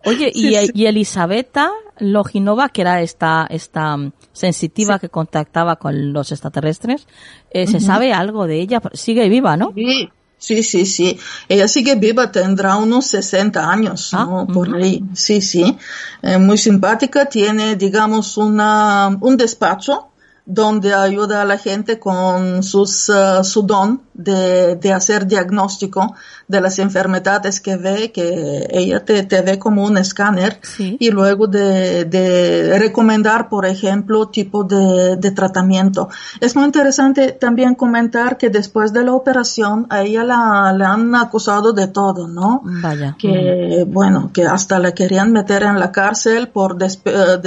Oye, y, y, Elisabetta Loginova, que era esta, esta mm, sensitiva que contactaba con los extraterrestres, eh, ¿se sabe algo de ella? Sigue viva, ¿no? Sí, Sí, sí, sí. Ella sigue viva, tendrá unos 60 años, ah, ¿no? Por ahí. Sí, sí. Eh, muy simpática, tiene, digamos, una, un despacho donde ayuda a la gente con sus, uh, su don de, de, hacer diagnóstico de las enfermedades que ve, que ella te, te ve como un escáner y luego de, de, recomendar, por ejemplo, tipo de, de, tratamiento. Es muy interesante también comentar que después de la operación a ella la, la han acusado de todo, ¿no? Vaya. Que, bueno, que hasta la querían meter en la cárcel por eh,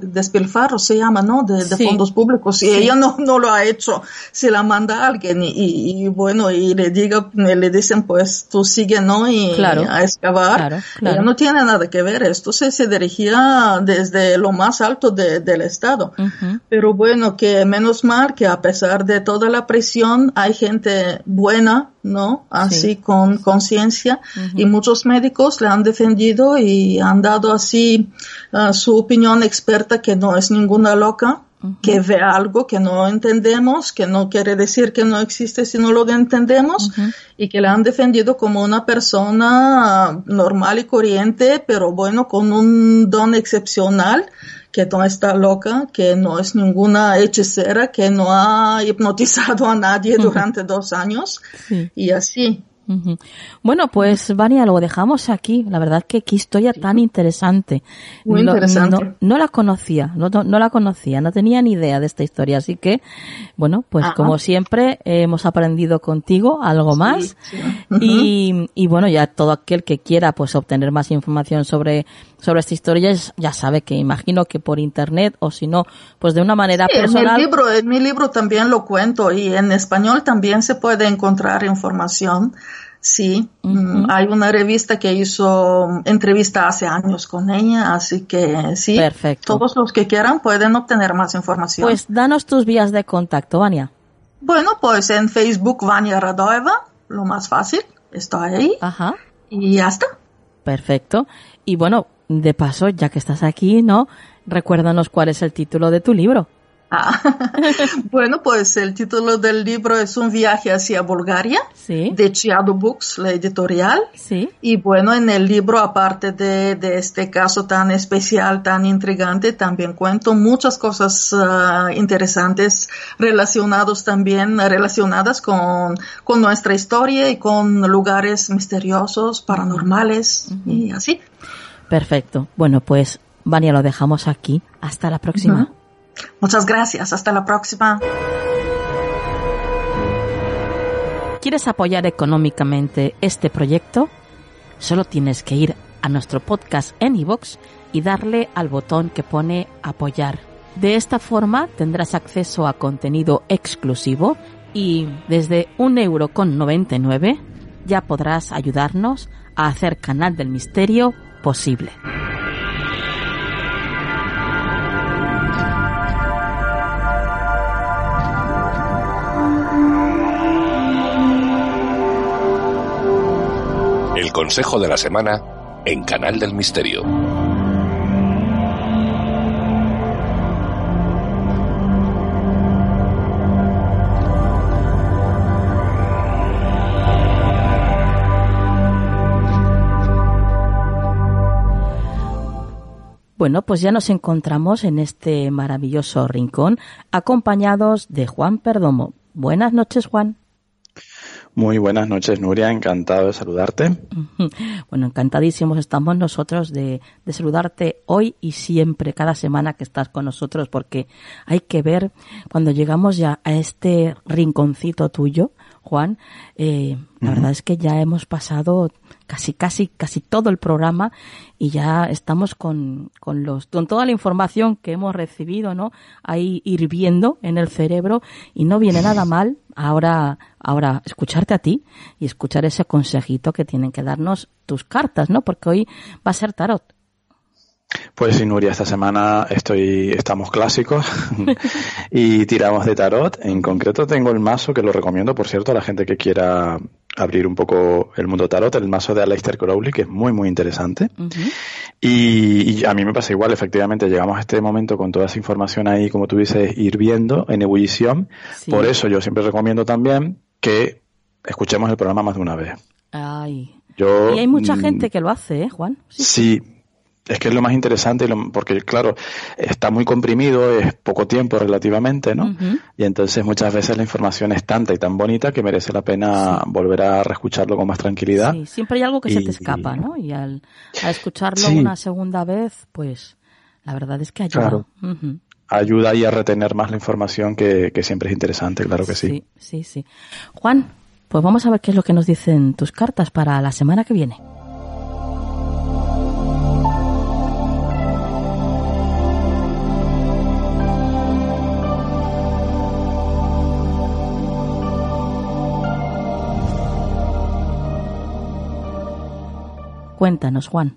despilfarro, se llama, ¿no? De, fondos públicos. Y ella no, no lo ha hecho. Se la manda a alguien y, y y bueno, y le diga, le dicen pues tú sigue, ¿no? Y a excavar. Claro, no tiene nada que ver, esto se, se dirigía desde lo más alto del estado. Pero bueno, que menos mal que a pesar de toda la presión hay gente buena, ¿no? Así con conciencia y muchos médicos le han defendido y han dado así ah, su opinión experta que no es ninguna loca que ve algo que no entendemos, que no quiere decir que no existe si no lo entendemos, y que le han defendido como una persona normal y corriente, pero bueno, con un don excepcional, que no está loca, que no es ninguna hechicera, que no ha hipnotizado a nadie durante dos años, y así. Bueno, pues Vania, lo dejamos aquí. La verdad que qué historia tan interesante. Muy no, interesante. No, la conocía, no, no, la conocía, no tenía ni idea de esta historia. Así que, bueno, pues como siempre hemos aprendido contigo algo más. y, y bueno, ya todo aquel que quiera pues obtener más información sobre, sobre esta historia ya sabe que imagino que por internet o si no, pues de una manera personal. En mi libro, en mi libro también lo cuento y en español también se puede encontrar información. Sí, mm, hay una revista que hizo entrevista hace años con ella, así que sí, Perfecto. todos los que quieran pueden obtener más información. Pues danos tus vías de contacto, Vania. Bueno, pues en Facebook Vania Radoeva, lo más fácil, está ahí. Ajá. Y ya está. Perfecto. Y bueno, de paso, ya que estás aquí, ¿no? Recuérdanos cuál es el título de tu libro. Ah, bueno, pues el título del libro es Un viaje hacia Bulgaria, sí. de Chiado Books, la editorial. Sí. Y bueno, en el libro, aparte de, de este caso tan especial, tan intrigante, también cuento muchas cosas uh, interesantes relacionados también, relacionadas con, con nuestra historia y con lugares misteriosos, paranormales y así. Perfecto. Bueno, pues, Vania, lo dejamos aquí. Hasta la próxima. Muchas gracias. Hasta la próxima. ¿Quieres apoyar económicamente este proyecto? Solo tienes que ir a nuestro podcast en iVoox y darle al botón que pone apoyar. De esta forma tendrás acceso a contenido exclusivo y desde un euro con 99 ya podrás ayudarnos a hacer Canal del Misterio posible. Consejo de la semana en Canal del Misterio. Bueno, pues ya nos encontramos en este maravilloso rincón acompañados de Juan Perdomo. Buenas noches, Juan. Muy buenas noches, Nuria. Encantado de saludarte. Bueno, encantadísimos estamos nosotros de, de, saludarte hoy y siempre, cada semana que estás con nosotros, porque hay que ver cuando llegamos ya a este rinconcito tuyo, Juan, eh, la verdad es que ya hemos pasado casi, casi, casi todo el programa y ya estamos con, con los, con toda la información que hemos recibido, ¿no? Ahí hirviendo en el cerebro y no viene nada mal ahora, ahora escucharte a ti y escuchar ese consejito que tienen que darnos tus cartas, ¿no? Porque hoy va a ser tarot. Pues sí, Nuria, esta semana estoy, estamos clásicos y tiramos de tarot. En concreto tengo el mazo que lo recomiendo, por cierto, a la gente que quiera abrir un poco el mundo tarot, el mazo de Aleister Crowley, que es muy, muy interesante. y, a mí me pasa igual, efectivamente, llegamos a este momento con toda esa información ahí, como tú dices, hirviendo, en ebullición. Por eso yo siempre recomiendo también que escuchemos el programa más de una vez. Ay. Yo, y hay mucha mm, gente que lo hace, ¿eh, Juan? sí es que es lo más interesante porque, claro, está muy comprimido, es poco tiempo relativamente, ¿no? Y entonces muchas veces la información es tanta y tan bonita que merece la pena volver a reescucharlo con más tranquilidad. Sí, siempre hay algo que se te escapa, ¿no? Y al, escucharlo una segunda vez, pues la verdad es que ayuda. Claro. Ayuda ahí a retener más la información que, que siempre es interesante, claro que sí. Sí, sí, sí. Juan, pues vamos a ver qué es lo que nos dicen tus cartas para la semana que viene. Cuéntanos, Juan.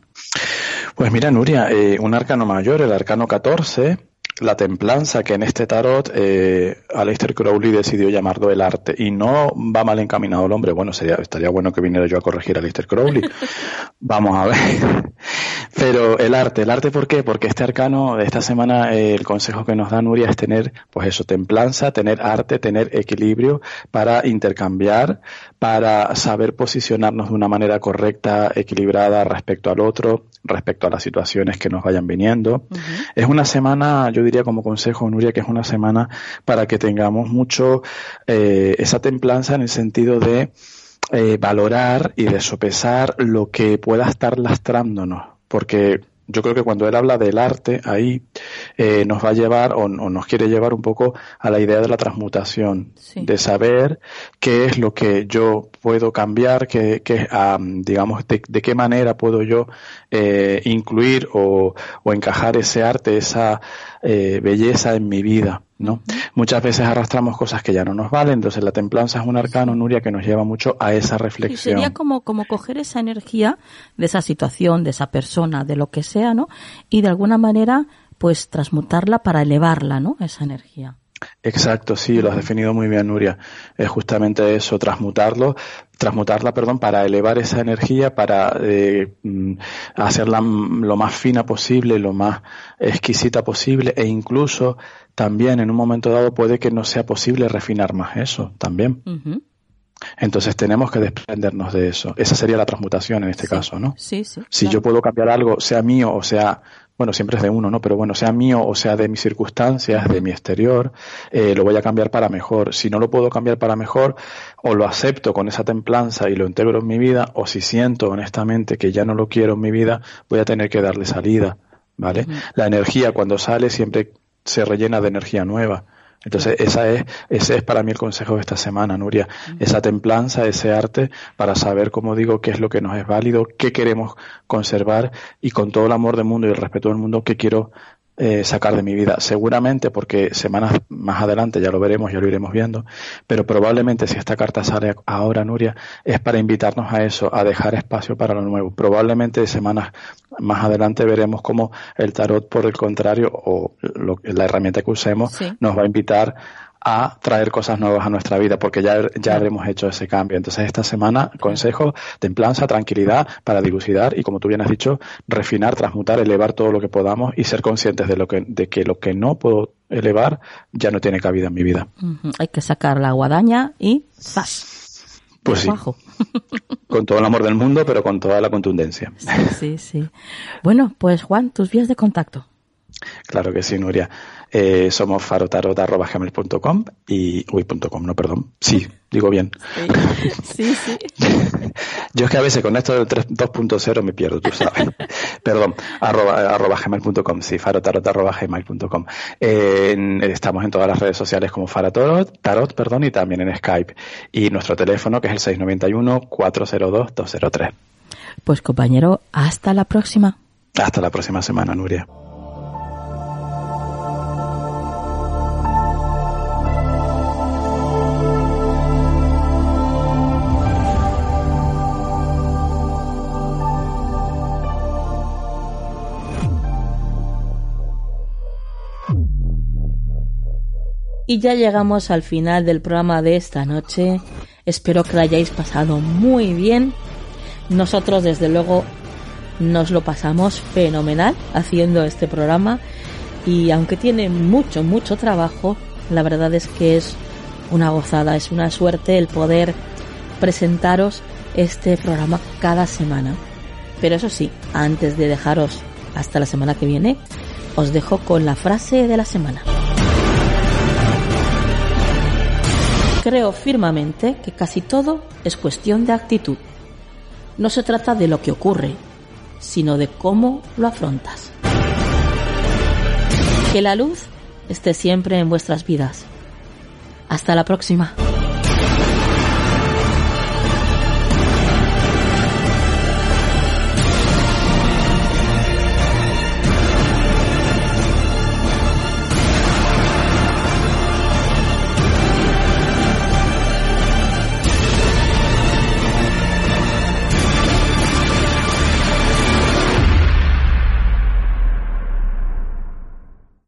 Pues mira, Nuria, eh, un arcano mayor, el arcano 14, la templanza que en este tarot eh, Aleister Crowley decidió llamarlo el arte y no va mal encaminado el hombre. Bueno, sería, estaría bueno que viniera yo a corregir a Aleister Crowley. Vamos a ver. Pero el arte, el arte ¿por qué? Porque este arcano de esta semana eh, el consejo que nos da Nuria es tener pues eso, templanza, tener arte, tener equilibrio para intercambiar, para saber posicionarnos de una manera correcta, equilibrada respecto al otro, respecto a las situaciones que nos vayan viniendo. Es una semana, yo diría como consejo, Nuria, que es una semana para que tengamos mucho eh, esa templanza en el sentido de eh, valorar y de sopesar lo que pueda estar lastrándonos, porque yo creo que cuando él habla del arte, ahí eh, nos va a llevar o, nos quiere llevar un poco a la idea de la transmutación, de saber qué es lo que yo puedo cambiar, qué, qué digamos, de, qué manera puedo yo eh, incluir o, o, encajar ese arte, esa eh, belleza en mi vida. ¿No? Muchas veces arrastramos cosas que ya no nos valen, entonces la templanza es un arcano, Nuria, que nos lleva mucho a esa reflexión. sería como, como coger esa energía de esa situación, de esa persona, de lo que sea, ¿no? Y de alguna manera, pues transmutarla para elevarla, ¿no? Esa energía. Exacto, sí, lo has definido muy bien, Nuria. Es justamente eso, transmutarlo, transmutarla, perdón, para elevar esa energía, para eh, mm, hacerla lo más fina posible, lo más exquisita posible, e incluso también en un momento dado puede que no sea posible refinar más eso, también. Entonces tenemos que desprendernos de eso. Esa sería la transmutación en este caso, ¿no? Sí, sí. Si yo puedo cambiar algo, sea mío o sea bueno, siempre es de uno, ¿no? Pero bueno, sea mío o sea de mis circunstancias, de mi exterior, eh, lo voy a cambiar para mejor. Si no lo puedo cambiar para mejor, o lo acepto con esa templanza y lo integro en mi vida, o si siento honestamente que ya no lo quiero en mi vida, voy a tener que darle salida, ¿vale? La energía cuando sale siempre se rellena de energía nueva. Entonces, esa es, ese es para mí el consejo de esta semana, Nuria. Esa templanza, ese arte para saber, como digo, qué es lo que nos es válido, qué queremos conservar y con todo el amor del mundo y el respeto del mundo, qué quiero eh, sacar de mi vida. Seguramente, porque semanas más adelante ya lo veremos, ya lo iremos viendo, pero probablemente si esta carta sale ahora, Nuria, es para invitarnos a eso, a dejar espacio para lo nuevo. Probablemente semanas más adelante veremos cómo el tarot, por el contrario, o la herramienta que usemos, nos va a invitar a traer cosas nuevas a nuestra vida, porque ya, ya habremos hecho ese cambio. Entonces, esta semana, consejo, templanza, tranquilidad para dilucidar y, como tú bien has dicho, refinar, transmutar, elevar todo lo que podamos y ser conscientes de, lo que, de que lo que no puedo elevar ya no tiene cabida en mi vida. Hay que sacar la guadaña y ¡zas! Pues sí. con todo el amor del mundo, pero con toda la contundencia. Sí, sí, sí. Bueno, pues Juan, tus vías de contacto. Claro que sí, Nuria. Eh, somos farotarot.com y... Uy, no, perdón. Sí, digo bien. Sí, sí. Yo es que a veces con esto del 2.0 me pierdo, tú sabes. perdón, arroba, arroba gmail.com, sí, farotarot.gmail.com. Eh, estamos en todas las redes sociales como farotarot, tarot, perdón, y también en Skype. Y nuestro teléfono que es el 691-402-203. Pues compañero, hasta la próxima. Hasta la próxima semana, Nuria. Y ya llegamos al final del programa de esta noche. Espero que lo hayáis pasado muy bien. Nosotros, desde luego, nos lo pasamos fenomenal haciendo este programa. Y aunque tiene mucho, mucho trabajo, la verdad es que es una gozada, es una suerte el poder presentaros este programa cada semana. Pero eso sí, antes de dejaros hasta la semana que viene, os dejo con la frase de la semana. Creo firmemente que casi todo es cuestión de actitud. No se trata de lo que ocurre, sino de cómo lo afrontas. Que la luz esté siempre en vuestras vidas. Hasta la próxima.